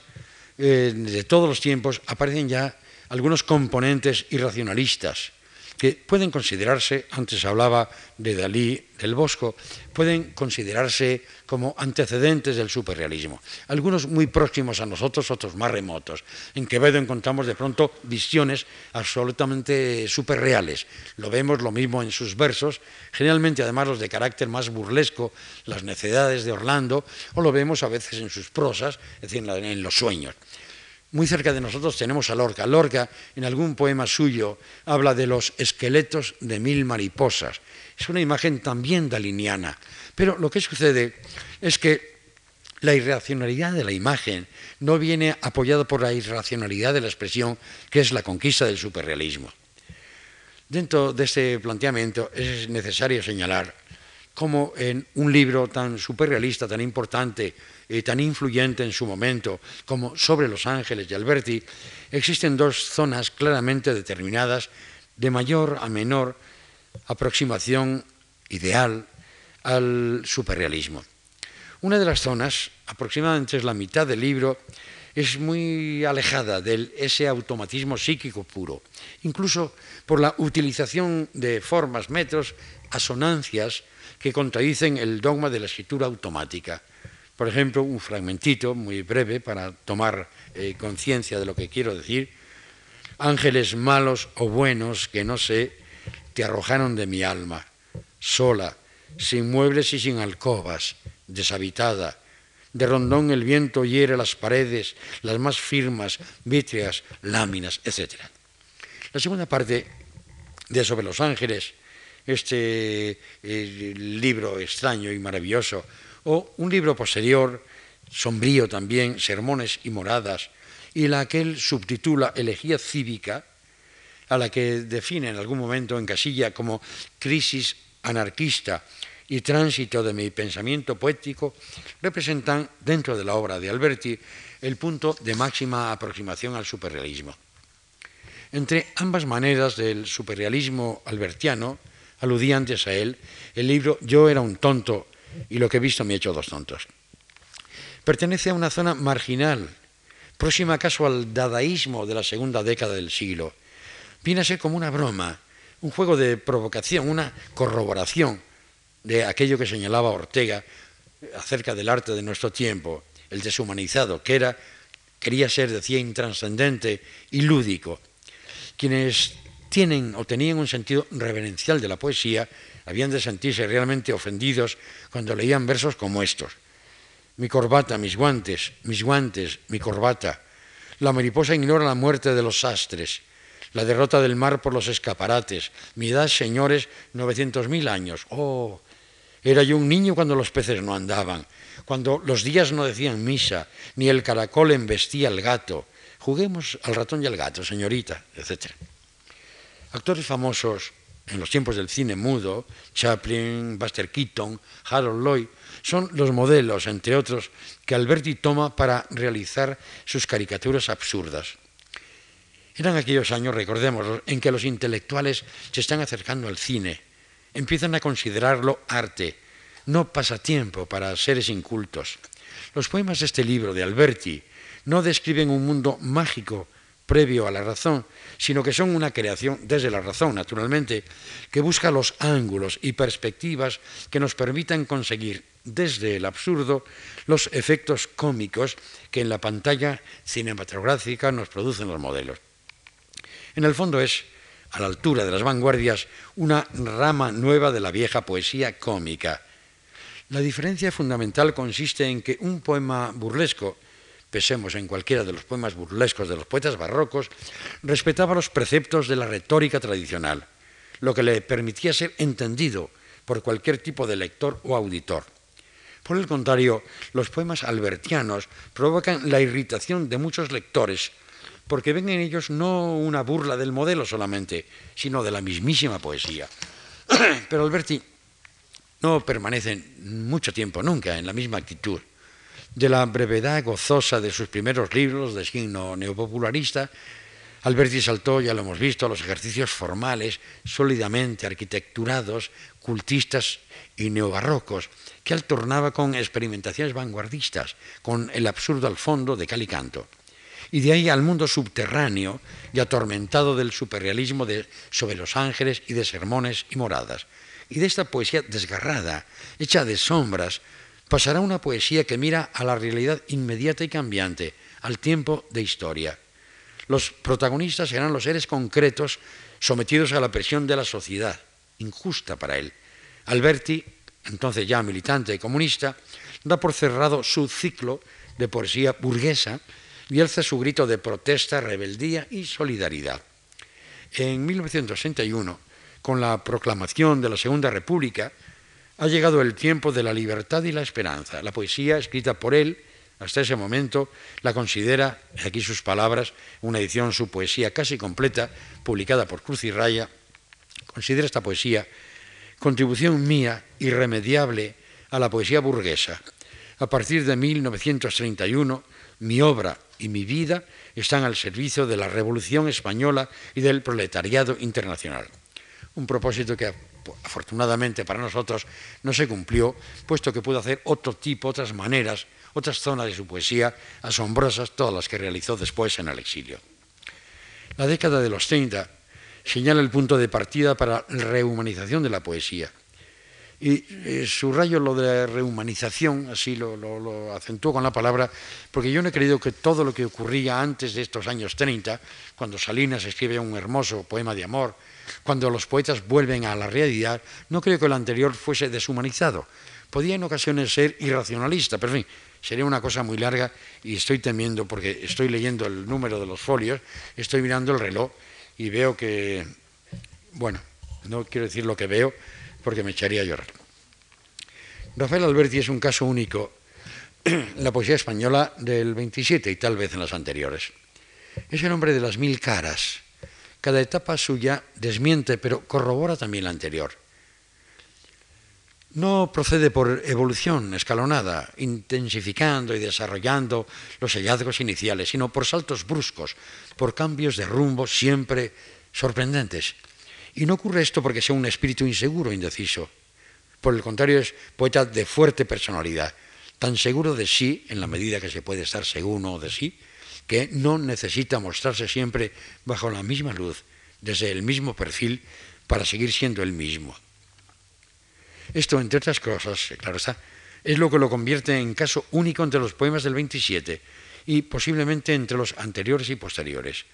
eh, de todos los tiempos, aparecen ya algunos componentes irracionalistas que pueden considerarse, antes hablaba de Dalí, del Bosco, pueden considerarse como antecedentes del superrealismo. Algunos muy próximos a nosotros, otros más remotos. En Quevedo encontramos de pronto visiones absolutamente superreales. Lo vemos lo mismo en sus versos, generalmente además los de carácter más burlesco, las necedades de Orlando, o lo vemos a veces en sus prosas, es decir, en los sueños. Muy cerca de nosotros tenemos a Lorca. Lorca, en algún poema suyo, habla de los esqueletos de mil mariposas. Es una imagen también daliniana. Pero lo que sucede es que la irracionalidad de la imagen no viene apoyada por la irracionalidad de la expresión, que es la conquista del superrealismo. Dentro de este planteamiento es necesario señalar cómo en un libro tan superrealista, tan importante, y tan influyente en su momento como Sobre los Ángeles de Alberti, existen dos zonas claramente determinadas de mayor a menor aproximación ideal al superrealismo. Una de las zonas, aproximadamente es la mitad del libro, es muy alejada de ese automatismo psíquico puro, incluso por la utilización de formas, metros, asonancias que contradicen el dogma de la escritura automática. Por ejemplo, un fragmentito muy breve para tomar eh, conciencia de lo que quiero decir. Ángeles malos o buenos que no sé, te arrojaron de mi alma, sola, sin muebles y sin alcobas, deshabitada. De rondón el viento hiere las paredes, las más firmas, vítreas, láminas, etc. La segunda parte de Sobre los Ángeles, este eh, libro extraño y maravilloso, o un libro posterior, sombrío también, Sermones y Moradas, y la que él subtitula Elegía Cívica, a la que define en algún momento en casilla como crisis anarquista y tránsito de mi pensamiento poético, representan dentro de la obra de Alberti el punto de máxima aproximación al superrealismo. Entre ambas maneras del superrealismo albertiano, aludí antes a él, el libro Yo era un tonto y lo que he visto me ha hecho dos tontos. Pertenece a una zona marginal, próxima acaso al dadaísmo de la segunda década del siglo. Viene a ser como una broma, un juego de provocación, una corroboración de aquello que señalaba Ortega acerca del arte de nuestro tiempo, el deshumanizado, que era, quería ser, decía, intranscendente y lúdico. Quienes tienen o tenían un sentido reverencial de la poesía habían de sentirse realmente ofendidos cuando leían versos como estos. Mi corbata, mis guantes, mis guantes, mi corbata. La mariposa ignora la muerte de los sastres, la derrota del mar por los escaparates. Mi edad, señores, 900.000 años. Oh, era yo un niño cuando los peces no andaban, cuando los días no decían misa, ni el caracol embestía al gato. Juguemos al ratón y al gato, señorita, etc. Actores famosos en los tiempos del cine mudo, Chaplin, Buster Keaton, Harold Lloyd, son los modelos, entre otros, que Alberti toma para realizar sus caricaturas absurdas. Eran aquellos años, recordémoslo, en que los intelectuales se están acercando al cine, empiezan a considerarlo arte, no pasatiempo para seres incultos. Los poemas de este libro de Alberti no describen un mundo mágico previo a la razón, sino que son una creación desde la razón, naturalmente, que busca los ángulos y perspectivas que nos permitan conseguir desde el absurdo los efectos cómicos que en la pantalla cinematográfica nos producen los modelos. En el fondo es, a la altura de las vanguardias, una rama nueva de la vieja poesía cómica. La diferencia fundamental consiste en que un poema burlesco pesemos en cualquiera de los poemas burlescos de los poetas barrocos, respetaba los preceptos de la retórica tradicional, lo que le permitía ser entendido por cualquier tipo de lector o auditor. Por el contrario, los poemas albertianos provocan la irritación de muchos lectores, porque ven en ellos no una burla del modelo solamente, sino de la mismísima poesía. Pero Alberti no permanece mucho tiempo nunca en la misma actitud de la brevedad gozosa de sus primeros libros de signo neopopularista, Alberti saltó, ya lo hemos visto, a los ejercicios formales, sólidamente arquitecturados, cultistas y neobarrocos, que alternaba con experimentaciones vanguardistas, con el absurdo al fondo de cal y canto. y de ahí al mundo subterráneo y atormentado del superrealismo de, sobre los ángeles y de sermones y moradas. Y de esta poesía desgarrada, hecha de sombras, pasará una poesía que mira a la realidad inmediata y cambiante, al tiempo de historia. Los protagonistas serán los seres concretos sometidos a la presión de la sociedad, injusta para él. Alberti, entonces ya militante y comunista, da por cerrado su ciclo de poesía burguesa y alza su grito de protesta, rebeldía y solidaridad. En 1961, con la proclamación de la Segunda República, ha llegado el tiempo de la libertad y la esperanza. La poesía escrita por él, hasta ese momento, la considera, aquí sus palabras, una edición, su poesía casi completa, publicada por Cruz y Raya, considera esta poesía contribución mía irremediable a la poesía burguesa. A partir de 1931, mi obra y mi vida están al servicio de la Revolución Española y del proletariado internacional. Un propósito que afortunadamente para nosotros no se cumplió, puesto que pudo hacer otro tipo, otras maneras, otras zonas de su poesía asombrosas, todas las que realizó después en el exilio. La década de los 30 señala el punto de partida para la rehumanización de la poesía. Y eh, subrayo lo de la rehumanización, así lo, lo, acentúo con la palabra, porque yo no he creído que todo lo que ocurría antes de estos años 30, cuando Salinas escribe un hermoso poema de amor, cuando los poetas vuelven a la realidad, no creo que lo anterior fuese deshumanizado. Podía en ocasiones ser irracionalista, pero en fin, sería una cosa muy larga y estoy temiendo, porque estoy leyendo el número de los folios, estoy mirando el reloj y veo que, bueno, no quiero decir lo que veo, porque me echaría a llorar. Rafael Alberti es un caso único en la poesía española del 27 y tal vez en las anteriores. Es el hombre de las mil caras. Cada etapa suya desmiente, pero corrobora también la anterior. No procede por evolución escalonada, intensificando y desarrollando los hallazgos iniciales, sino por saltos bruscos, por cambios de rumbo siempre sorprendentes y no ocurre esto porque sea un espíritu inseguro, indeciso. Por el contrario, es poeta de fuerte personalidad, tan seguro de sí, en la medida que se puede estar seguro de sí, que no necesita mostrarse siempre bajo la misma luz, desde el mismo perfil, para seguir siendo el mismo. Esto, entre otras cosas, claro está, es lo que lo convierte en caso único entre los poemas del 27 y posiblemente entre los anteriores y posteriores.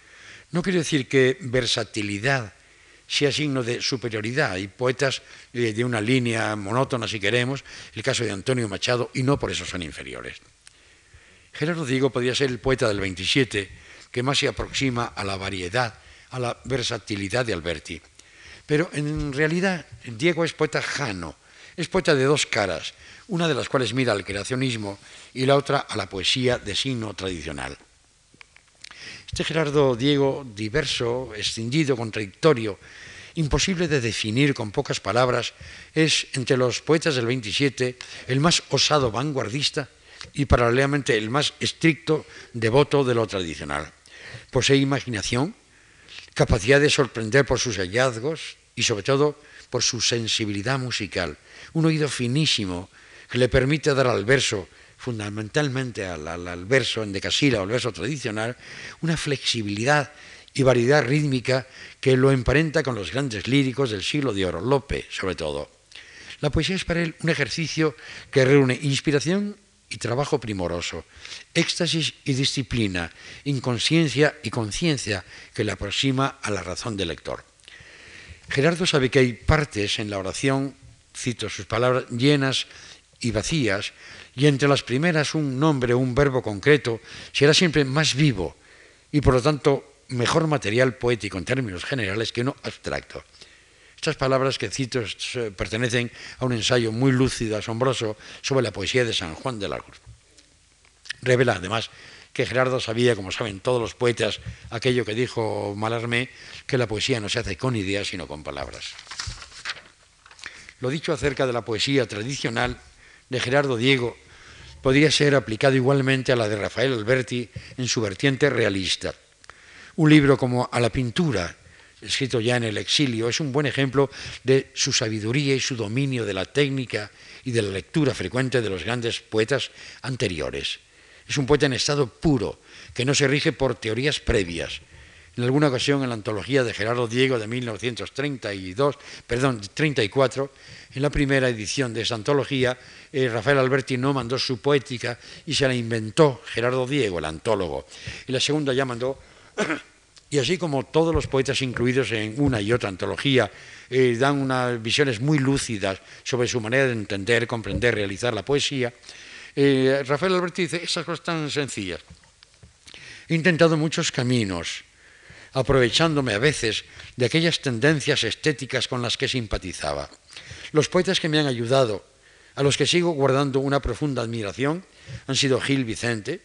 No quiero decir que versatilidad sea signo de superioridad. Hay poetas eh, de una línea monótona, si queremos, el caso de Antonio Machado, y no por eso son inferiores. Gerardo Diego podría ser el poeta del 27 que más se aproxima a la variedad, a la versatilidad de Alberti. Pero en realidad Diego es poeta jano, es poeta de dos caras, una de las cuales mira al creacionismo y la otra a la poesía de signo tradicional. Este Gerardo Diego, diverso, escindido, contradictorio, imposible de definir con pocas palabras, es entre los poetas del 27 el más osado vanguardista y paralelamente el más estricto devoto de lo tradicional. Posee imaginación, capacidad de sorprender por sus hallazgos y sobre todo por su sensibilidad musical, un oído finísimo que le permite dar al verso fundamentalmente al, verso en decasílabo, al verso tradicional, una flexibilidad y variedad rítmica que lo emparenta con los grandes líricos del siglo de oro, Lope sobre todo. La poesía es para él un ejercicio que reúne inspiración y trabajo primoroso, éxtasis y disciplina, inconsciencia y conciencia que le aproxima a la razón del lector. Gerardo sabe que hay partes en la oración, cito sus palabras, llenas y vacías, y entre las primeras un nombre o un verbo concreto será siempre más vivo y por lo tanto mejor material poético en términos generales que no abstracto. Estas palabras que cito pertenecen a un ensayo muy lúcido, asombroso, sobre la poesía de San Juan de la Cruz. Revela además que Gerardo sabía, como saben todos los poetas, aquello que dijo Malarmé, que la poesía no se hace con ideas, sino con palabras. Lo dicho acerca de la poesía tradicional de Gerardo Diego podría ser aplicado igualmente a la de Rafael Alberti en su vertiente realista. Un libro como A la pintura, escrito ya en el exilio, es un buen ejemplo de su sabiduría y su dominio de la técnica y de la lectura frecuente de los grandes poetas anteriores. Es un poeta en estado puro, que no se rige por teorías previas. En alguna ocasión, en la antología de Gerardo Diego de 1932, perdón, 34, en la primera edición de esa antología, eh, Rafael Alberti no mandó su poética y se la inventó Gerardo Diego, el antólogo. Y la segunda ya mandó y así como todos los poetas incluidos en una y otra antología eh, dan unas visiones muy lúcidas sobre su manera de entender, comprender, realizar la poesía, eh, Rafael Alberti dice esas cosas tan sencillas. He intentado muchos caminos, aprovechándome a veces de aquellas tendencias estéticas con las que simpatizaba. Los poetas que me han ayudado, a los que sigo guardando una profunda admiración, han sido Gil Vicente,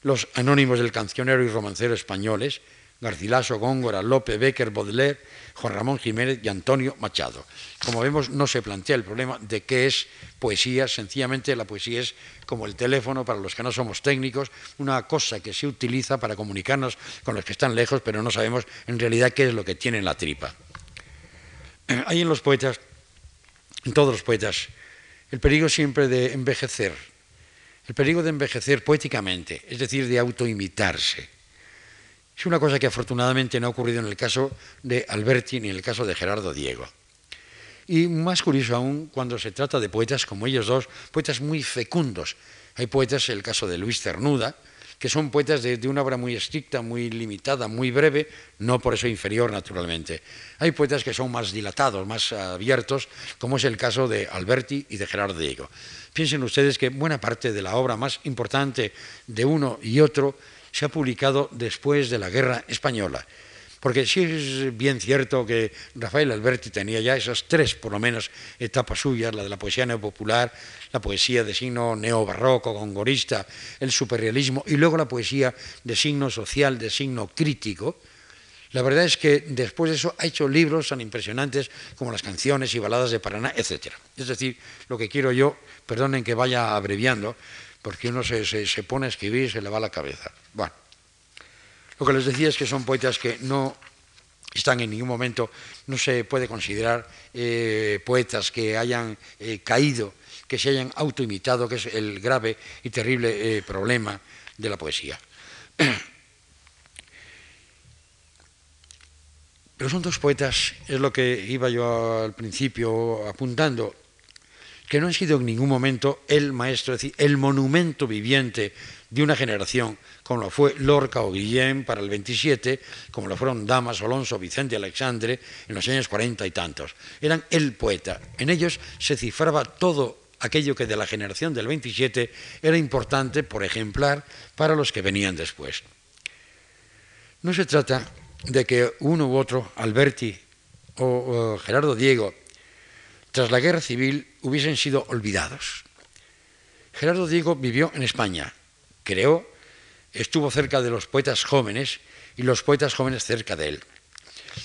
los anónimos del cancionero y romancero españoles, Garcilaso, Góngora, Lope, Becker, Baudelaire, Juan Ramón Jiménez y Antonio Machado. Como vemos, no se plantea el problema de qué es poesía, sencillamente la poesía es como el teléfono para los que no somos técnicos, una cosa que se utiliza para comunicarnos con los que están lejos, pero no sabemos en realidad qué es lo que tiene en la tripa. Hay en los poetas, en todos los poetas, el peligro siempre de envejecer, el peligro de envejecer poéticamente, es decir, de autoimitarse es una cosa que afortunadamente no ha ocurrido en el caso de Alberti ni en el caso de Gerardo Diego. Y más curioso aún cuando se trata de poetas como ellos dos, poetas muy fecundos. Hay poetas, el caso de Luis Cernuda, que son poetas de, una obra muy estricta, muy limitada, muy breve, no por eso inferior naturalmente. Hay poetas que son más dilatados, más abiertos, como es el caso de Alberti y de Gerardo Diego. Piensen ustedes que buena parte de la obra más importante de uno y otro se ha publicado después de la Guerra Española. Porque sí es bien cierto que Rafael Alberti tenía ya esas tres, por lo menos, etapas suyas, la de la poesía neopopular, la poesía de signo neobarroco, gongorista, el superrealismo, y luego la poesía de signo social, de signo crítico. La verdad es que después de eso ha hecho libros tan impresionantes como las canciones y baladas de Paraná, etc. Es decir, lo que quiero yo, perdonen que vaya abreviando, porque uno se, se, pone a escribir y se le va la cabeza. Bueno, lo que les decía es que son poetas que no están en ningún momento, no se puede considerar eh, poetas que hayan eh, caído, que se hayan autoimitado, que es el grave y terrible eh, problema de la poesía. Pero son dos poetas, es lo que iba yo al principio apuntando, que no han sido en ningún momento el maestro, es decir, el monumento viviente de una generación, como lo fue Lorca o Guillén para el 27, como lo fueron Damas, Alonso, Vicente Alexandre en los años 40 y tantos. Eran el poeta. En ellos se cifraba todo aquello que de la generación del 27 era importante, por ejemplar, para los que venían después. No se trata de que uno u otro, Alberti o Gerardo Diego, tras la guerra civil hubiesen sido olvidados. Gerardo Diego vivió en España, creó, estuvo cerca de los poetas jóvenes y los poetas jóvenes cerca de él.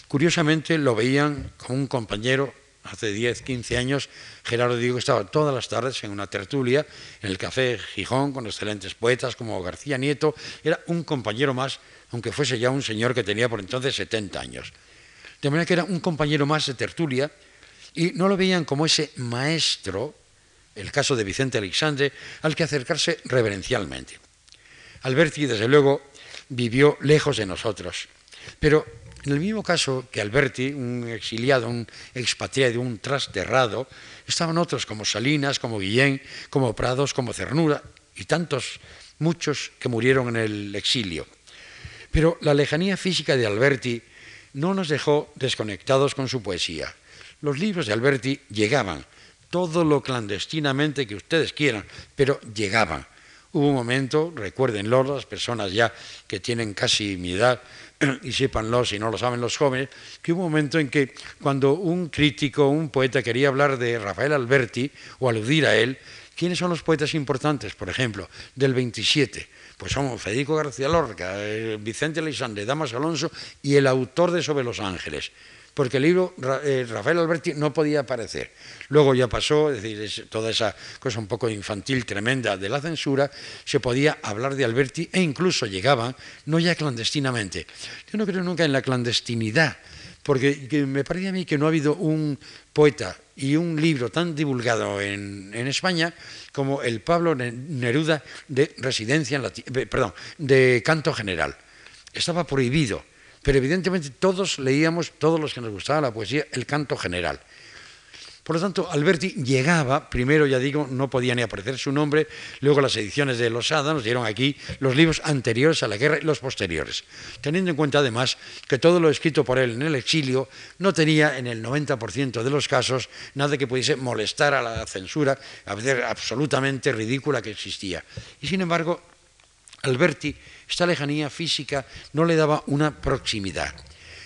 Curiosamente lo veían como un compañero, hace 10, 15 años, Gerardo Diego estaba todas las tardes en una tertulia en el Café Gijón con excelentes poetas como García Nieto, era un compañero más, aunque fuese ya un señor que tenía por entonces 70 años. De manera que era un compañero más de tertulia, y no lo veían como ese maestro, el caso de Vicente Alexandre, al que acercarse reverencialmente. Alberti, desde luego, vivió lejos de nosotros, pero en el mismo caso que Alberti, un exiliado, un expatriado, un trasterrado, estaban otros como Salinas, como Guillén, como Prados, como Cernura y tantos, muchos que murieron en el exilio. Pero la lejanía física de Alberti no nos dejó desconectados con su poesía los libros de Alberti llegaban, todo lo clandestinamente que ustedes quieran, pero llegaban. Hubo un momento, recuérdenlo las personas ya que tienen casi mi edad, y sépanlo si no lo saben los jóvenes, que hubo un momento en que cuando un crítico, un poeta quería hablar de Rafael Alberti o aludir a él, ¿quiénes son los poetas importantes, por ejemplo, del 27? Pues son Federico García Lorca, eh, Vicente Alexandre, Damas Alonso y el autor de Sobre los Ángeles porque el libro eh, Rafael Alberti no podía aparecer. Luego ya pasó, es decir, toda esa cosa un poco infantil tremenda de la censura, se podía hablar de Alberti e incluso llegaba, no ya clandestinamente. Yo no creo nunca en la clandestinidad, porque me parece a mí que no ha habido un poeta y un libro tan divulgado en, España como el Pablo Neruda de residencia en eh, perdón, de canto general. Estaba prohibido, pero evidentemente todos leíamos, todos los que nos gustaba la poesía, el canto general. Por lo tanto, Alberti llegaba, primero ya digo, no podía ni aparecer su nombre, luego las ediciones de Losada nos dieron aquí los libros anteriores a la guerra y los posteriores, teniendo en cuenta además que todo lo escrito por él en el exilio no tenía en el 90% de los casos nada que pudiese molestar a la censura, a veces absolutamente ridícula que existía. Y sin embargo, Alberti, esta lejanía física no le daba una proximidad.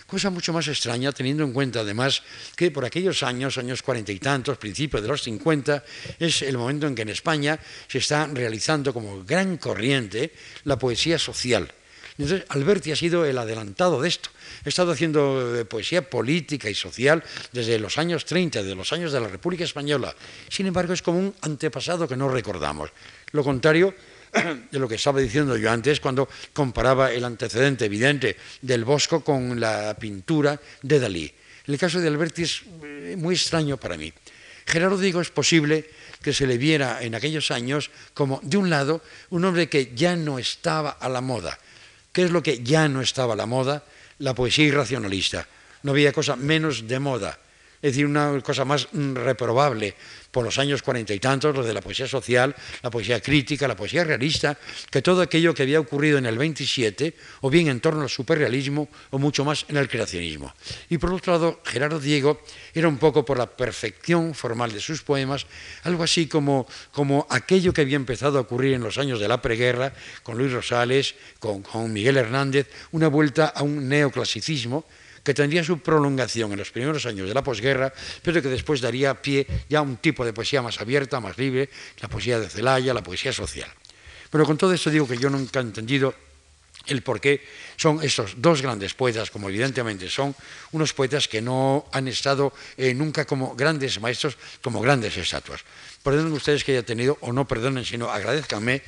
Cosa mucho más extraña teniendo en cuenta además que por aquellos años, años cuarenta y tantos, principios de los cincuenta, es el momento en que en España se está realizando como gran corriente la poesía social. Entonces, Alberti ha sido el adelantado de esto. Ha estado haciendo eh, poesía política y social desde los años 30, de los años de la República Española. Sin embargo, es como un antepasado que no recordamos. Lo contrario de lo que estaba diciendo yo antes cuando comparaba el antecedente evidente del Bosco con la pintura de Dalí. El caso de Alberti es eh, muy extraño para mí. Gerardo Diego es posible que se le viera en aquellos años como, de un lado, un hombre que ya no estaba a la moda. ¿Qué es lo que ya no estaba a la moda? La poesía irracionalista. No había cosa menos de moda. Es decir, una cosa más reprobable, por los años cuarenta y tantos, lo de la poesía social, la poesía crítica, la poesía realista, que todo aquello que había ocurrido en el 27, o bien en torno al superrealismo, o mucho más en el creacionismo. Y por otro lado, Gerardo Diego era un poco por la perfección formal de sus poemas, algo así como, como aquello que había empezado a ocurrir en los años de la preguerra, con Luis Rosales, con, con Miguel Hernández, una vuelta a un neoclasicismo, que tendría su prolongación en los primeros años de la posguerra, pero que después daría pie ya a un tipo de poesía más abierta, más libre, la poesía de Celaya, la poesía social. Pero con todo esto digo que yo nunca he entendido el por qué son estos dos grandes poetas, como evidentemente son, unos poetas que no han estado eh, nunca como grandes maestros, como grandes estatuas. Perdonen ustedes que haya tenido, o no perdonen, sino agradezcanme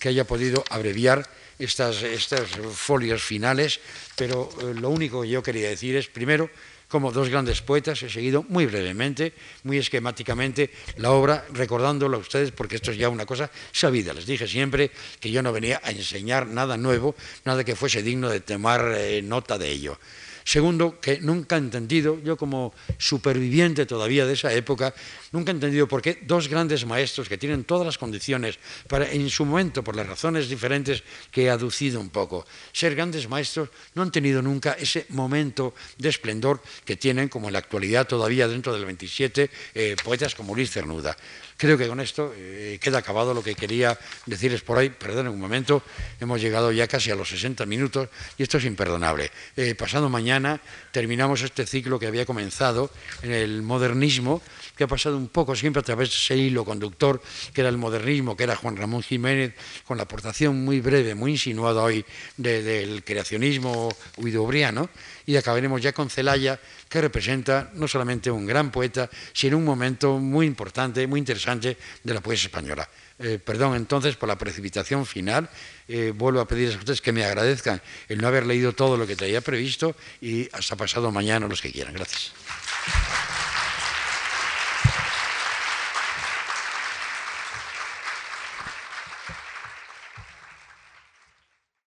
que haya podido abreviar estas, estas folios finales, pero eh, lo único que yo quería decir es, primero, como dos grandes poetas, he seguido muy brevemente, muy esquemáticamente la obra, recordándola a ustedes, porque esto es ya una cosa sabida. Les dije siempre que yo no venía a enseñar nada nuevo, nada que fuese digno de tomar eh, nota de ello. Segundo, que nunca he entendido, yo como superviviente todavía de esa época, nunca he entendido por qué dos grandes maestros que tienen todas las condiciones para, en su momento, por las razones diferentes que he aducido un poco, ser grandes maestros, no han tenido nunca ese momento de esplendor que tienen, como en la actualidad todavía dentro del 27, eh, poetas como Luis Cernuda. Creo que con esto eh, queda acabado lo que quería decirles por ahí. Perdonen un momento, hemos llegado ya casi a los 60 minutos y esto es imperdonable. Eh, pasado mañana terminamos este ciclo que había comenzado en el modernismo, que ha pasado un poco siempre a través de ese hilo conductor que era el modernismo, que era Juan Ramón Jiménez, con la aportación muy breve, muy insinuada hoy del creacionismo huidobriano, y acabaremos ya con Celaya, que representa no solamente un gran poeta, sino un momento muy importante, muy interesante de la poesía española. Eh, perdón entonces por la precipitación final. Eh, vuelvo a pedirles a ustedes que me agradezcan el no haber leído todo lo que traía previsto y hasta pasado mañana los que quieran. Gracias.